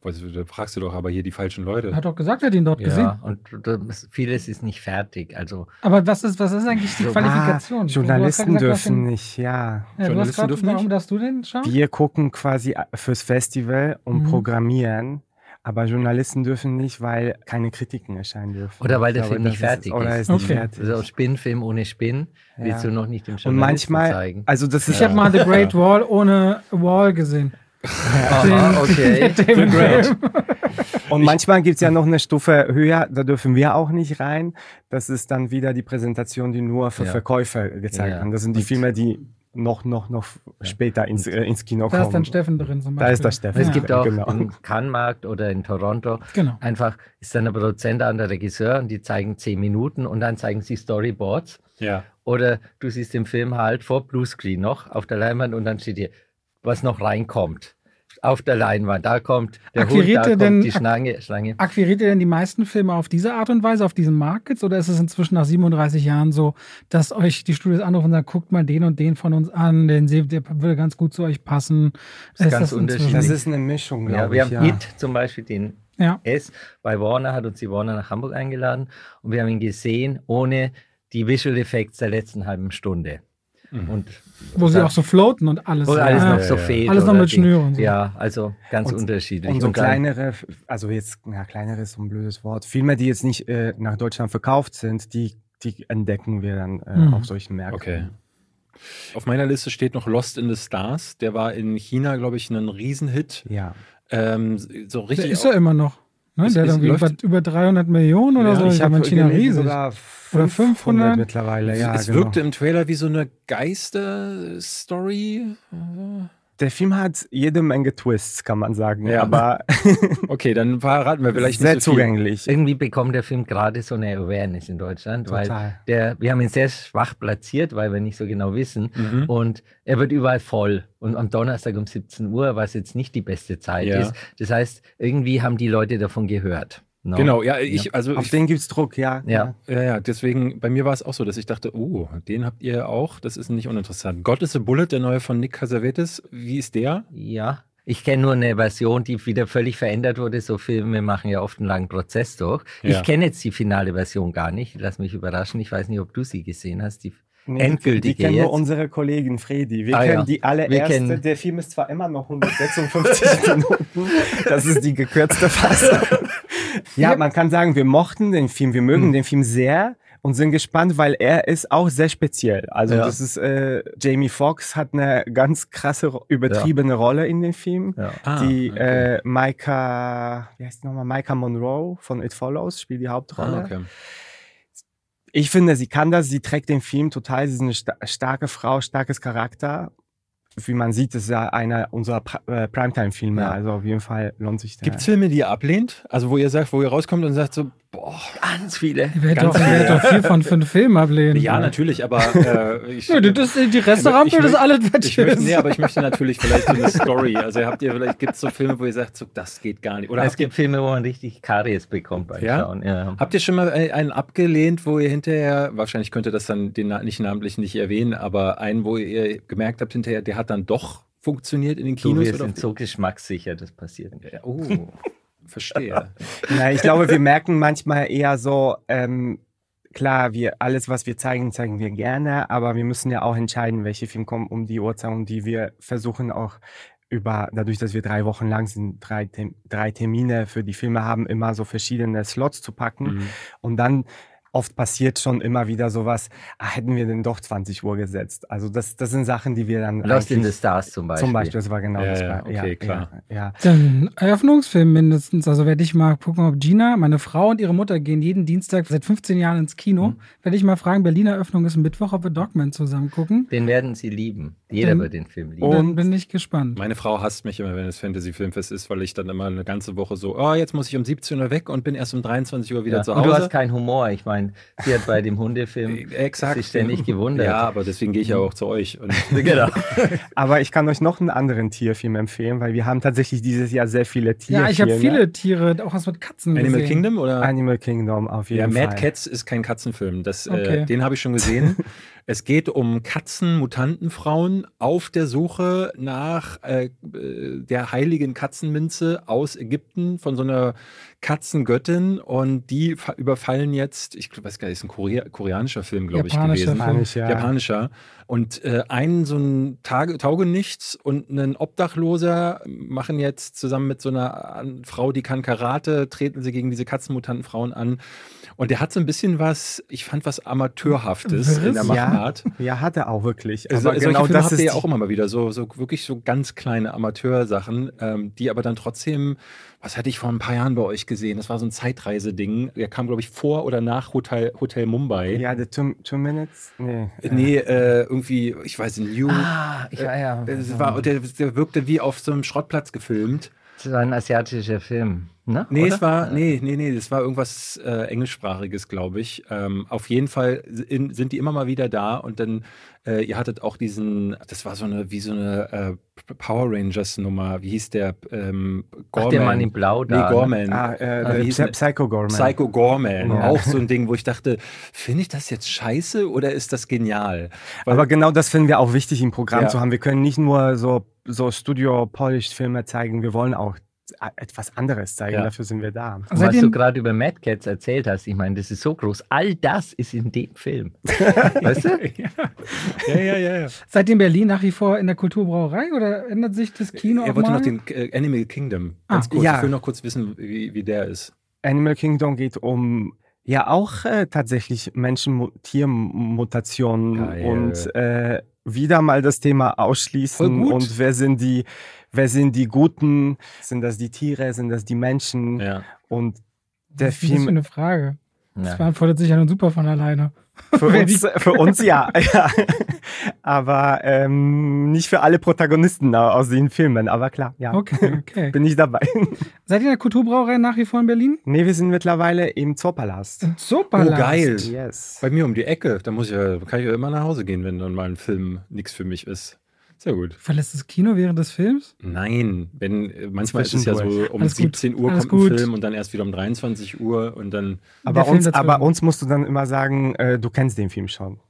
Da fragst du doch aber hier die falschen Leute. Er hat doch gesagt, er hat ihn dort ja, gesehen. und das, vieles ist nicht fertig. Also aber was ist, was ist eigentlich die so, Qualifikation? Ah, Journalisten gesagt, dürfen nicht, ja. ja Journalisten grad, dürfen warum nicht. darfst du denn schauen? Wir gucken quasi fürs Festival und mhm. programmieren. Aber Journalisten dürfen nicht, weil keine Kritiken erscheinen dürfen. Oder weil der Film nicht fertig ist. Oder ist nicht okay. fertig. Also Spinnenfilm ohne Spinn ja. willst du noch nicht dem Journalisten Und manchmal, zeigen. Also das ist ich habe mal The Great Wall ohne Wall gesehen. Aha, okay. Und manchmal gibt es ja noch eine Stufe höher, da dürfen wir auch nicht rein. Das ist dann wieder die Präsentation, die nur für ja. Verkäufer gezeigt ja. werden. Das sind die Filme, die noch, noch, noch später ins, äh, ins Kino kommen. Da ist dann Steffen drin zum Beispiel. Da ist der Steffen. Es gibt auch genau. im Cannes-Markt oder in Toronto genau. einfach ist dann ein Produzent an der Regisseur und die zeigen zehn Minuten und dann zeigen sie Storyboards. Ja. Oder du siehst im Film halt vor Bluescreen noch auf der Leinwand und dann steht hier, was noch reinkommt auf der Leinwand. Da kommt der akquiriert Hund, da denn, kommt die Schlange, Schlange. Akquiriert ihr denn die meisten Filme auf diese Art und Weise, auf diesen Markets? Oder ist es inzwischen nach 37 Jahren so, dass euch die Studios anrufen und sagen, guckt mal den und den von uns an, den der würde ganz gut zu euch passen? Das ist, ganz unterschiedlich. Das ist eine Mischung, glaube ja, wir ich. haben ja. It zum Beispiel, den ja. S bei Warner, hat uns die Warner nach Hamburg eingeladen und wir haben ihn gesehen ohne die Visual Effects der letzten halben Stunde. Mhm. Und wo sie auch so floaten und alles. Wo alles ja, noch so ja, fehlt. Alles noch mit Schnüren. So. Ja, also ganz und, unterschiedlich. Und so und kleinere, also jetzt, ja, kleinere ist so ein blödes Wort. Filme, die jetzt nicht äh, nach Deutschland verkauft sind, die, die entdecken wir dann äh, mhm. auf solchen Märkten. Okay. Auf meiner Liste steht noch Lost in the Stars. Der war in China, glaube ich, ein Riesenhit. Ja. Ähm, so richtig. Der ist er immer noch. Ne? Ist, der hat irgendwie über, über 300 Millionen oder so. Ich habe China riesig. Sogar oder 500 mittlerweile, ja. Es genau. wirkte im Trailer wie so eine Geister-Story. Der Film hat jede Menge Twists, kann man sagen. Ja. Aber okay, dann verraten wir vielleicht sehr nicht so zugänglich. Viel. Irgendwie bekommt der Film gerade so eine Awareness in Deutschland, Total. weil der, wir haben ihn sehr schwach platziert, weil wir nicht so genau wissen. Mhm. Und er wird überall voll. Und am Donnerstag um 17 Uhr, was jetzt nicht die beste Zeit ja. ist. Das heißt, irgendwie haben die Leute davon gehört. No. Genau, ja, ich, ja. also. Auf ich, den gibt es Druck, ja. Ja. ja. Ja, deswegen, bei mir war es auch so, dass ich dachte, oh, den habt ihr auch, das ist nicht uninteressant. God is a Bullet, der neue von Nick Casavetes, wie ist der? Ja, ich kenne nur eine Version, die wieder völlig verändert wurde. So Filme machen ja oft einen langen Prozess durch. Ja. Ich kenne jetzt die finale Version gar nicht. Lass mich überraschen. Ich weiß nicht, ob du sie gesehen hast. Die Nee, endgültige die, die kennen nur unsere Kollegin Fredi. Wir ah, kennen ja. die allererste. Kennen der Film ist zwar immer noch 156 Minuten. Das ist die gekürzte Fassung. ja, man kann sagen, wir mochten den Film, wir mögen hm. den Film sehr und sind gespannt, weil er ist auch sehr speziell. Also ja. das ist äh, Jamie Foxx hat eine ganz krasse übertriebene ja. Rolle in dem Film. Ja. Ah, die okay. äh, Micah, wie heißt die nochmal? Micah Monroe von It Follows spielt die Hauptrolle. Ah, okay ich finde, sie kann das, sie trägt den Film total, sie ist eine sta starke Frau, starkes Charakter. Wie man sieht, ist ja einer unserer äh, Primetime-Filme, ja. also auf jeden Fall lohnt sich der. Gibt es Filme, die ihr ablehnt? Also wo ihr sagt, wo ihr rauskommt und sagt so, boah, ganz viele. Ihr werdet doch, doch vier von fünf Filmen ablehnen. Ja, natürlich, aber äh, ich, das, die Restaurant das alles ich möchte, Nee, aber ich möchte natürlich vielleicht so eine Story. Also habt ihr vielleicht gibt es so Filme, wo ihr sagt, so, das geht gar nicht. Oder es gibt Filme, wo man richtig Karies bekommt beim ja? Schauen. Ja. Habt ihr schon mal einen abgelehnt, wo ihr hinterher, wahrscheinlich könnt ihr das dann den nicht namentlich nicht erwähnen, aber einen, wo ihr gemerkt habt hinterher, der hat dann doch funktioniert in den Kinos? Du, wir sind so geschmackssicher, das passiert. Ja, oh. Verstehe. ja, ich glaube, wir merken manchmal eher so, ähm, klar, wir, alles, was wir zeigen, zeigen wir gerne, aber wir müssen ja auch entscheiden, welche Filme kommen um die Uhrzeit, um die wir versuchen auch über, dadurch, dass wir drei Wochen lang sind, drei, drei Termine für die Filme haben, immer so verschiedene Slots zu packen. Mhm. Und dann oft passiert schon immer wieder sowas, ah, hätten wir denn doch 20 Uhr gesetzt. Also das, das sind Sachen, die wir dann. Lost in the Stars zum Beispiel. Zum Beispiel, das war genau ja, das. Ja, okay, ja, klar. Ja, Dann Eröffnungsfilm mindestens. Also werde ich mal gucken, ob Gina, meine Frau und ihre Mutter gehen jeden Dienstag seit 15 Jahren ins Kino. Mhm. Werde ich mal fragen, Berliner Eröffnung ist Mittwoch, ob wir Dogman zusammen gucken. Den werden sie lieben. Jeder den, wird den Film lieben. Und dann bin ich gespannt. Meine Frau hasst mich immer, wenn es Fantasy-Filmfest ist, weil ich dann immer eine ganze Woche so, oh, jetzt muss ich um 17 Uhr weg und bin erst um 23 Uhr wieder zu Hause. Und du hast keinen Humor. Ich meine, sie hat bei dem Hundefilm äh, Exakt. sich ständig gewundert. Ja, aber deswegen gehe ich ja auch zu euch. genau. aber ich kann euch noch einen anderen Tierfilm empfehlen, weil wir haben tatsächlich dieses Jahr sehr viele Tiere. Ja, ich habe viele Tiere, auch was mit Katzen Animal gesehen. Kingdom oder? Animal Kingdom auf jeden ja, Fall. Ja, Mad Cats ist kein Katzenfilm. Das, äh, okay. äh, den habe ich schon gesehen. Es geht um Katzen-Mutantenfrauen auf der Suche nach äh, der heiligen Katzenminze aus Ägypten von so einer Katzengöttin und die überfallen jetzt, ich weiß gar nicht, ist ein Korea koreanischer Film, glaube ich, gewesen. Japanisch, ja. Japanischer. Und äh, ein so ein Tage, Taugenichts und ein Obdachloser machen jetzt zusammen mit so einer Frau, die kann Karate, treten sie gegen diese Katzenmutantenfrauen an Und der hat so ein bisschen was, ich fand was Amateurhaftes in der Machart. Ja, ja, hat er auch wirklich. Aber also, genau das ist ja auch immer mal wieder so, so wirklich so ganz kleine Amateursachen, ähm, die aber dann trotzdem was hatte ich vor ein paar Jahren bei euch gesehen? Das war so ein Zeitreiseding. Der kam, glaube ich, vor oder nach Hotel, Hotel Mumbai. Ja, The Two, two Minutes? Nee. Nee, äh, irgendwie, ich weiß nicht, New. Ah, ich war ja. Äh, war, der, der wirkte wie auf so einem Schrottplatz gefilmt. Das war ein asiatischer Film. Ne? Nee, Oder? es war, nee, nee, nee, das war irgendwas äh, englischsprachiges, glaube ich. Ähm, auf jeden Fall in, sind die immer mal wieder da und dann, äh, ihr hattet auch diesen, das war so eine, wie so eine äh, Power Rangers Nummer, wie hieß der? Ähm, Gorman. Ach, der Mann in Blau da. Nee, ne? Gorman. Ah, äh, ah, wie Psycho Gorman. Psycho Gorman. Ja. Auch so ein Ding, wo ich dachte, finde ich das jetzt scheiße oder ist das genial? Weil, Aber genau das finden wir auch wichtig im Programm ja. zu haben. Wir können nicht nur so so Studio-Polished-Filme zeigen. Wir wollen auch etwas anderes zeigen. Ja. Dafür sind wir da. Was du gerade über Mad Cats erzählt hast, ich meine, das ist so groß. All das ist in dem Film. weißt du? ja. ja, ja, ja. Seid ihr in Berlin nach wie vor in der Kulturbrauerei oder ändert sich das Kino? Er wollte noch den äh, Animal Kingdom. Ganz ah, kurz. Ja. Ich will noch kurz wissen, wie, wie der ist. Animal Kingdom geht um ja auch äh, tatsächlich Menschen-Tier-Mutationen und äh, wieder mal das Thema ausschließen und wer sind die wer sind die Guten? Sind das die Tiere? Sind das die Menschen? Ja. Und der Was Film. Das ist für eine Frage. Das beantwortet sich ja nun super von alleine. Für uns, für uns ja, ja. Aber ähm, nicht für alle Protagonisten aus den Filmen, aber klar, ja. Okay, okay. Bin ich dabei. Seid ihr in der Kulturbrauerei nach wie vor in Berlin? Nee, wir sind mittlerweile im Zoopalast. Im Zoopalast? Oh, geil. Yes. Bei mir um die Ecke. Da muss ich kann ich ja immer nach Hause gehen, wenn dann mal ein Film nichts für mich ist. Sehr gut. Verlässt das Kino während des Films? Nein, wenn manchmal ist es ja so um Alles 17 gut. Uhr Alles kommt gut. ein Film und dann erst wieder um 23 Uhr und dann. Aber, uns, aber uns musst du dann immer sagen, äh, du kennst den Film schon.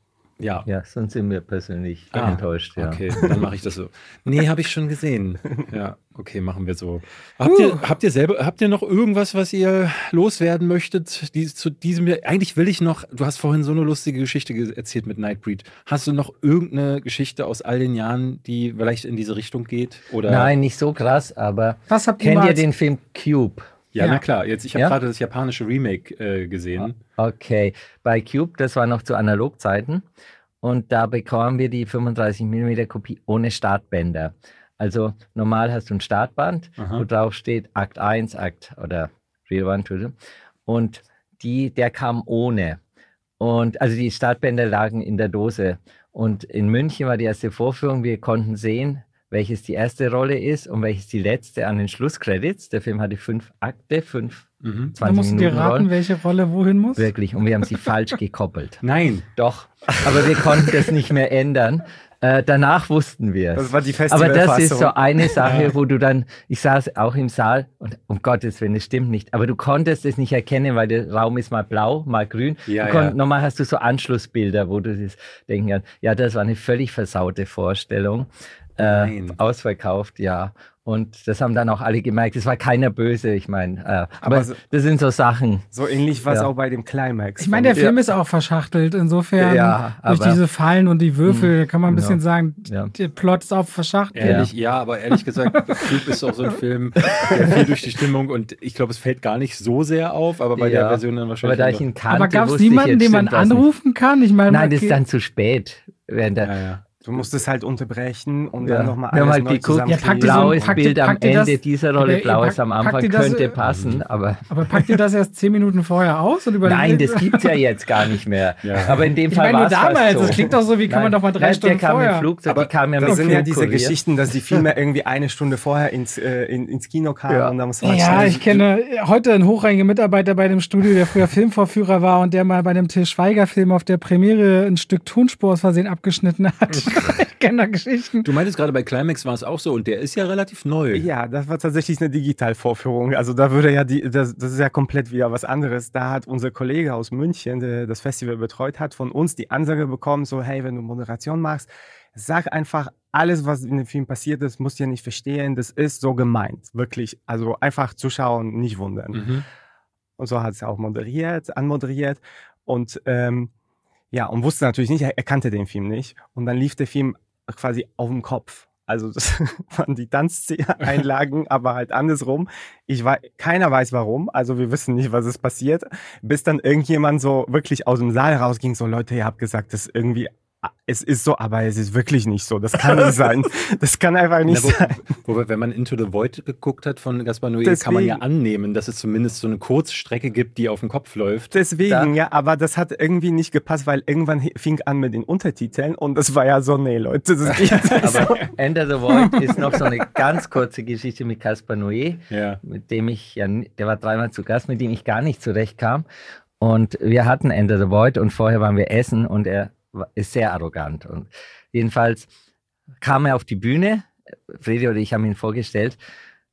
Ja. Ja, sonst sind wir persönlich ah, enttäuscht. Ja. Okay, dann mache ich das so. Nee, habe ich schon gesehen. Ja, okay, machen wir so. Habt, uh. ihr, habt ihr selber, habt ihr noch irgendwas, was ihr loswerden möchtet? Die, zu diesem, eigentlich will ich noch, du hast vorhin so eine lustige Geschichte erzählt mit Nightbreed. Hast du noch irgendeine Geschichte aus all den Jahren, die vielleicht in diese Richtung geht? Oder? Nein, nicht so krass, aber was habt kennt ihr den Film Cube? Ja, ja, na klar. Jetzt, ich habe ja? gerade das japanische Remake äh, gesehen. Okay. Bei Cube, das war noch zu Analogzeiten. Und da bekamen wir die 35 mm Kopie ohne Startbänder. Also normal hast du ein Startband, Aha. wo drauf steht Akt 1, Akt oder Real One, und die, der kam ohne. Und also die Startbänder lagen in der Dose. Und in München war die erste Vorführung. Wir konnten sehen, welches die erste Rolle ist und welches die letzte an den Schlusscredits. Der Film hatte fünf Akte, fünf mhm. 20 da mussten wir raten, Rollen. welche Rolle wohin muss? Wirklich. Und wir haben sie falsch gekoppelt. Nein. Doch. Aber wir konnten das nicht mehr ändern. Äh, danach wussten wir es. Das war die Aber das ist so eine Sache, ja. wo du dann, ich saß auch im Saal und um Gottes Willen, es stimmt nicht, aber du konntest es nicht erkennen, weil der Raum ist mal blau, mal grün. Ja, ja. Normal hast du so Anschlussbilder, wo du das denken kannst, ja, das war eine völlig versaute Vorstellung äh, ausverkauft, ja. Und das haben dann auch alle gemerkt. Es war keiner böse, ich meine. Äh, aber, aber so, das sind so Sachen. So ähnlich war es ja. auch bei dem Climax. Ich meine, der Film ja. ist auch verschachtelt. Insofern, ja, durch diese Fallen und die Würfel, hm, kann man ein bisschen sagen, der Plot ist auch verschachtelt. Ehrlich, ja. aber ehrlich gesagt, Cube ist auch so ein Film, der viel durch die Stimmung und ich glaube, es fällt gar nicht so sehr auf, aber bei der Version dann wahrscheinlich. Aber, da ich ihn kannte, aber gab es niemanden, den man anrufen kann? Ich meine, Nein, das ist dann zu spät. Während der, Du musst es halt unterbrechen und ja. dann nochmal alles haben halt geguckt, ja, blaues so, Bild am Ende das, dieser Rolle, aber, blaues am Anfang das, könnte passen, aber... Aber packt ihr das erst zehn Minuten vorher aus? Und Nein, das gibt es ja jetzt gar nicht mehr. Ja. Aber in dem Fall war es damals, so. das klingt doch so, wie kann Nein. man doch mal drei Nein, Stunden der kam vorher... Im Flugzeug, aber die kam ja das sind ja diese Geschichten, dass die Filme irgendwie eine Stunde vorher ins, äh, in, ins Kino kamen ja. und dann muss man Ja, ich kenne heute einen hochrangigen Mitarbeiter bei dem Studio, der früher Filmvorführer war und der mal bei dem Till Schweiger-Film auf der Premiere ein Stück Tonspur aus Versehen abgeschnitten hat. ich kenne Geschichten. Du meintest gerade bei Climax war es auch so und der ist ja relativ neu. Ja, das war tatsächlich eine Digitalvorführung. Also da würde ja die, das, das ist ja komplett wieder was anderes. Da hat unser Kollege aus München, der das Festival betreut hat, von uns die Ansage bekommen, so hey, wenn du Moderation machst, sag einfach alles, was in dem Film passiert ist, musst du ja nicht verstehen. Das ist so gemeint, wirklich. Also einfach zuschauen, nicht wundern. Mhm. Und so hat es auch moderiert, anmoderiert und ähm, ja, und wusste natürlich nicht, er kannte den Film nicht. Und dann lief der Film quasi auf dem Kopf. Also das waren die Tanzeinlagen, aber halt andersrum. Ich war, keiner weiß warum. Also wir wissen nicht, was ist passiert. Bis dann irgendjemand so wirklich aus dem Saal rausging, so Leute, ihr habt gesagt, das ist irgendwie es ist so, aber es ist wirklich nicht so. Das kann nicht sein. Das kann einfach nicht Na, wo, sein. Wobei, wenn man Into the Void geguckt hat von Gaspar Noé, Deswegen. kann man ja annehmen, dass es zumindest so eine Kurzstrecke gibt, die auf dem Kopf läuft. Deswegen, da. ja, aber das hat irgendwie nicht gepasst, weil irgendwann fing an mit den Untertiteln und das war ja so, nee, Leute, das geht aber so. Enter the Void ist noch so eine ganz kurze Geschichte mit Gaspar Noé, ja. mit dem ich ja, der war dreimal zu Gast, mit dem ich gar nicht zurechtkam. Und wir hatten Enter the Void und vorher waren wir essen und er ist sehr arrogant. Und jedenfalls kam er auf die Bühne. Fredi oder ich haben ihn vorgestellt,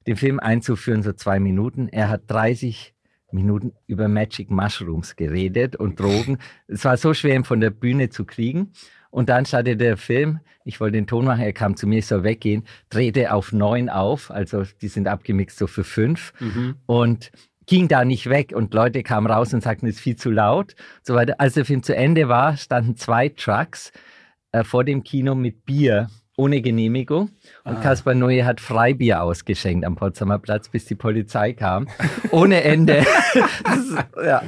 den Film einzuführen, so zwei Minuten. Er hat 30 Minuten über Magic Mushrooms geredet und Drogen. Es war so schwer, ihn von der Bühne zu kriegen. Und dann startete der Film. Ich wollte den Ton machen. Er kam zu mir, ich soll weggehen, drehte auf neun auf. Also die sind abgemixt so für fünf. Mhm. Und ging da nicht weg und Leute kamen raus und sagten, es ist viel zu laut. So weiter. Als der Film zu Ende war, standen zwei Trucks äh, vor dem Kino mit Bier ohne Genehmigung. Und ah. Kaspar Noé hat Freibier ausgeschenkt am Potsdamer Platz, bis die Polizei kam. ohne Ende. das ja.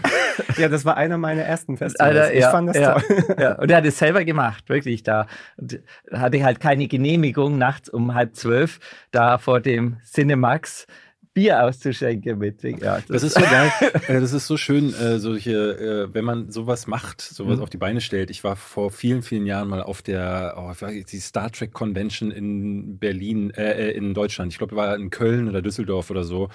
ja, das war einer meiner ersten Festivals. Alter, ich ja, fand das ja, toll. Ja. Und er hat es selber gemacht, wirklich da. Und hatte halt keine Genehmigung, nachts um halb zwölf da vor dem Cinemax Bier auszuschenken mit. Ja, das, das ist so geil. das ist so schön, äh, solche, äh, wenn man sowas macht, sowas mhm. auf die Beine stellt. Ich war vor vielen, vielen Jahren mal auf der oh, die Star Trek Convention in Berlin, äh, äh in Deutschland. Ich glaube, war in Köln oder Düsseldorf oder so.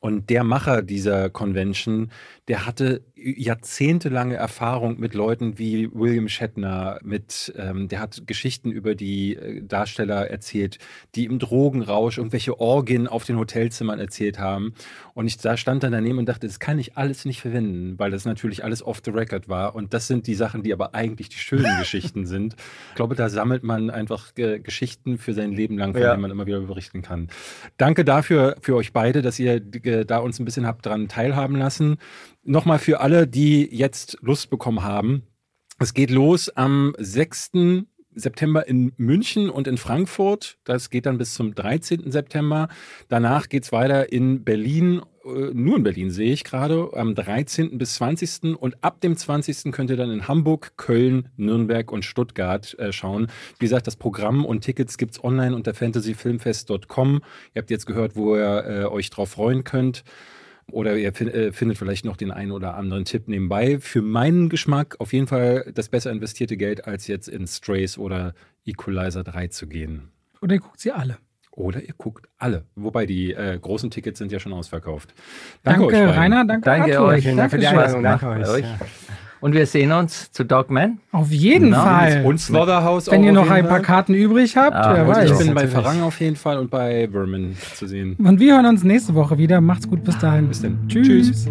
Und der Macher dieser Convention, der hatte jahrzehntelange Erfahrung mit Leuten wie William Shatner, mit, ähm, der hat Geschichten über die äh, Darsteller erzählt, die im Drogenrausch irgendwelche Orgien auf den Hotelzimmern erzählt haben. Und ich da stand dann daneben und dachte, das kann ich alles nicht verwenden, weil das natürlich alles off the record war. Und das sind die Sachen, die aber eigentlich die schönen Geschichten sind. Ich glaube, da sammelt man einfach äh, Geschichten für sein Leben lang, von ja. denen man immer wieder berichten kann. Danke dafür für euch beide, dass ihr da uns ein bisschen habt dran teilhaben lassen nochmal für alle, die jetzt Lust bekommen haben. Es geht los am 6. September in München und in Frankfurt. Das geht dann bis zum 13. September. Danach geht es weiter in Berlin. Äh, nur in Berlin sehe ich gerade, am 13. bis 20. Und ab dem 20. könnt ihr dann in Hamburg, Köln, Nürnberg und Stuttgart äh, schauen. Wie gesagt, das Programm und Tickets gibt es online unter fantasyfilmfest.com. Ihr habt jetzt gehört, wo ihr äh, euch drauf freuen könnt. Oder ihr äh, findet vielleicht noch den einen oder anderen Tipp nebenbei. Für meinen Geschmack auf jeden Fall das besser investierte Geld, als jetzt in Strays oder Equalizer 3 zu gehen. Oder ihr guckt sie alle. Oder ihr guckt alle. Wobei die äh, großen Tickets sind ja schon ausverkauft. Danke, danke euch, Rainer. Danke, danke euch. Danke für die Einladung. Danke euch. Ja. Und wir sehen uns zu Dogman. Auf jeden genau. Fall. Und Slaughterhouse Wenn ihr noch ein paar Karten übrig habt, ah, wer weiß. Ich bin bei Farang auf jeden Fall und bei Vermin zu sehen. Und wir hören uns nächste Woche wieder. Macht's gut, bis dahin. Bis dann. Tschüss. Tschüss.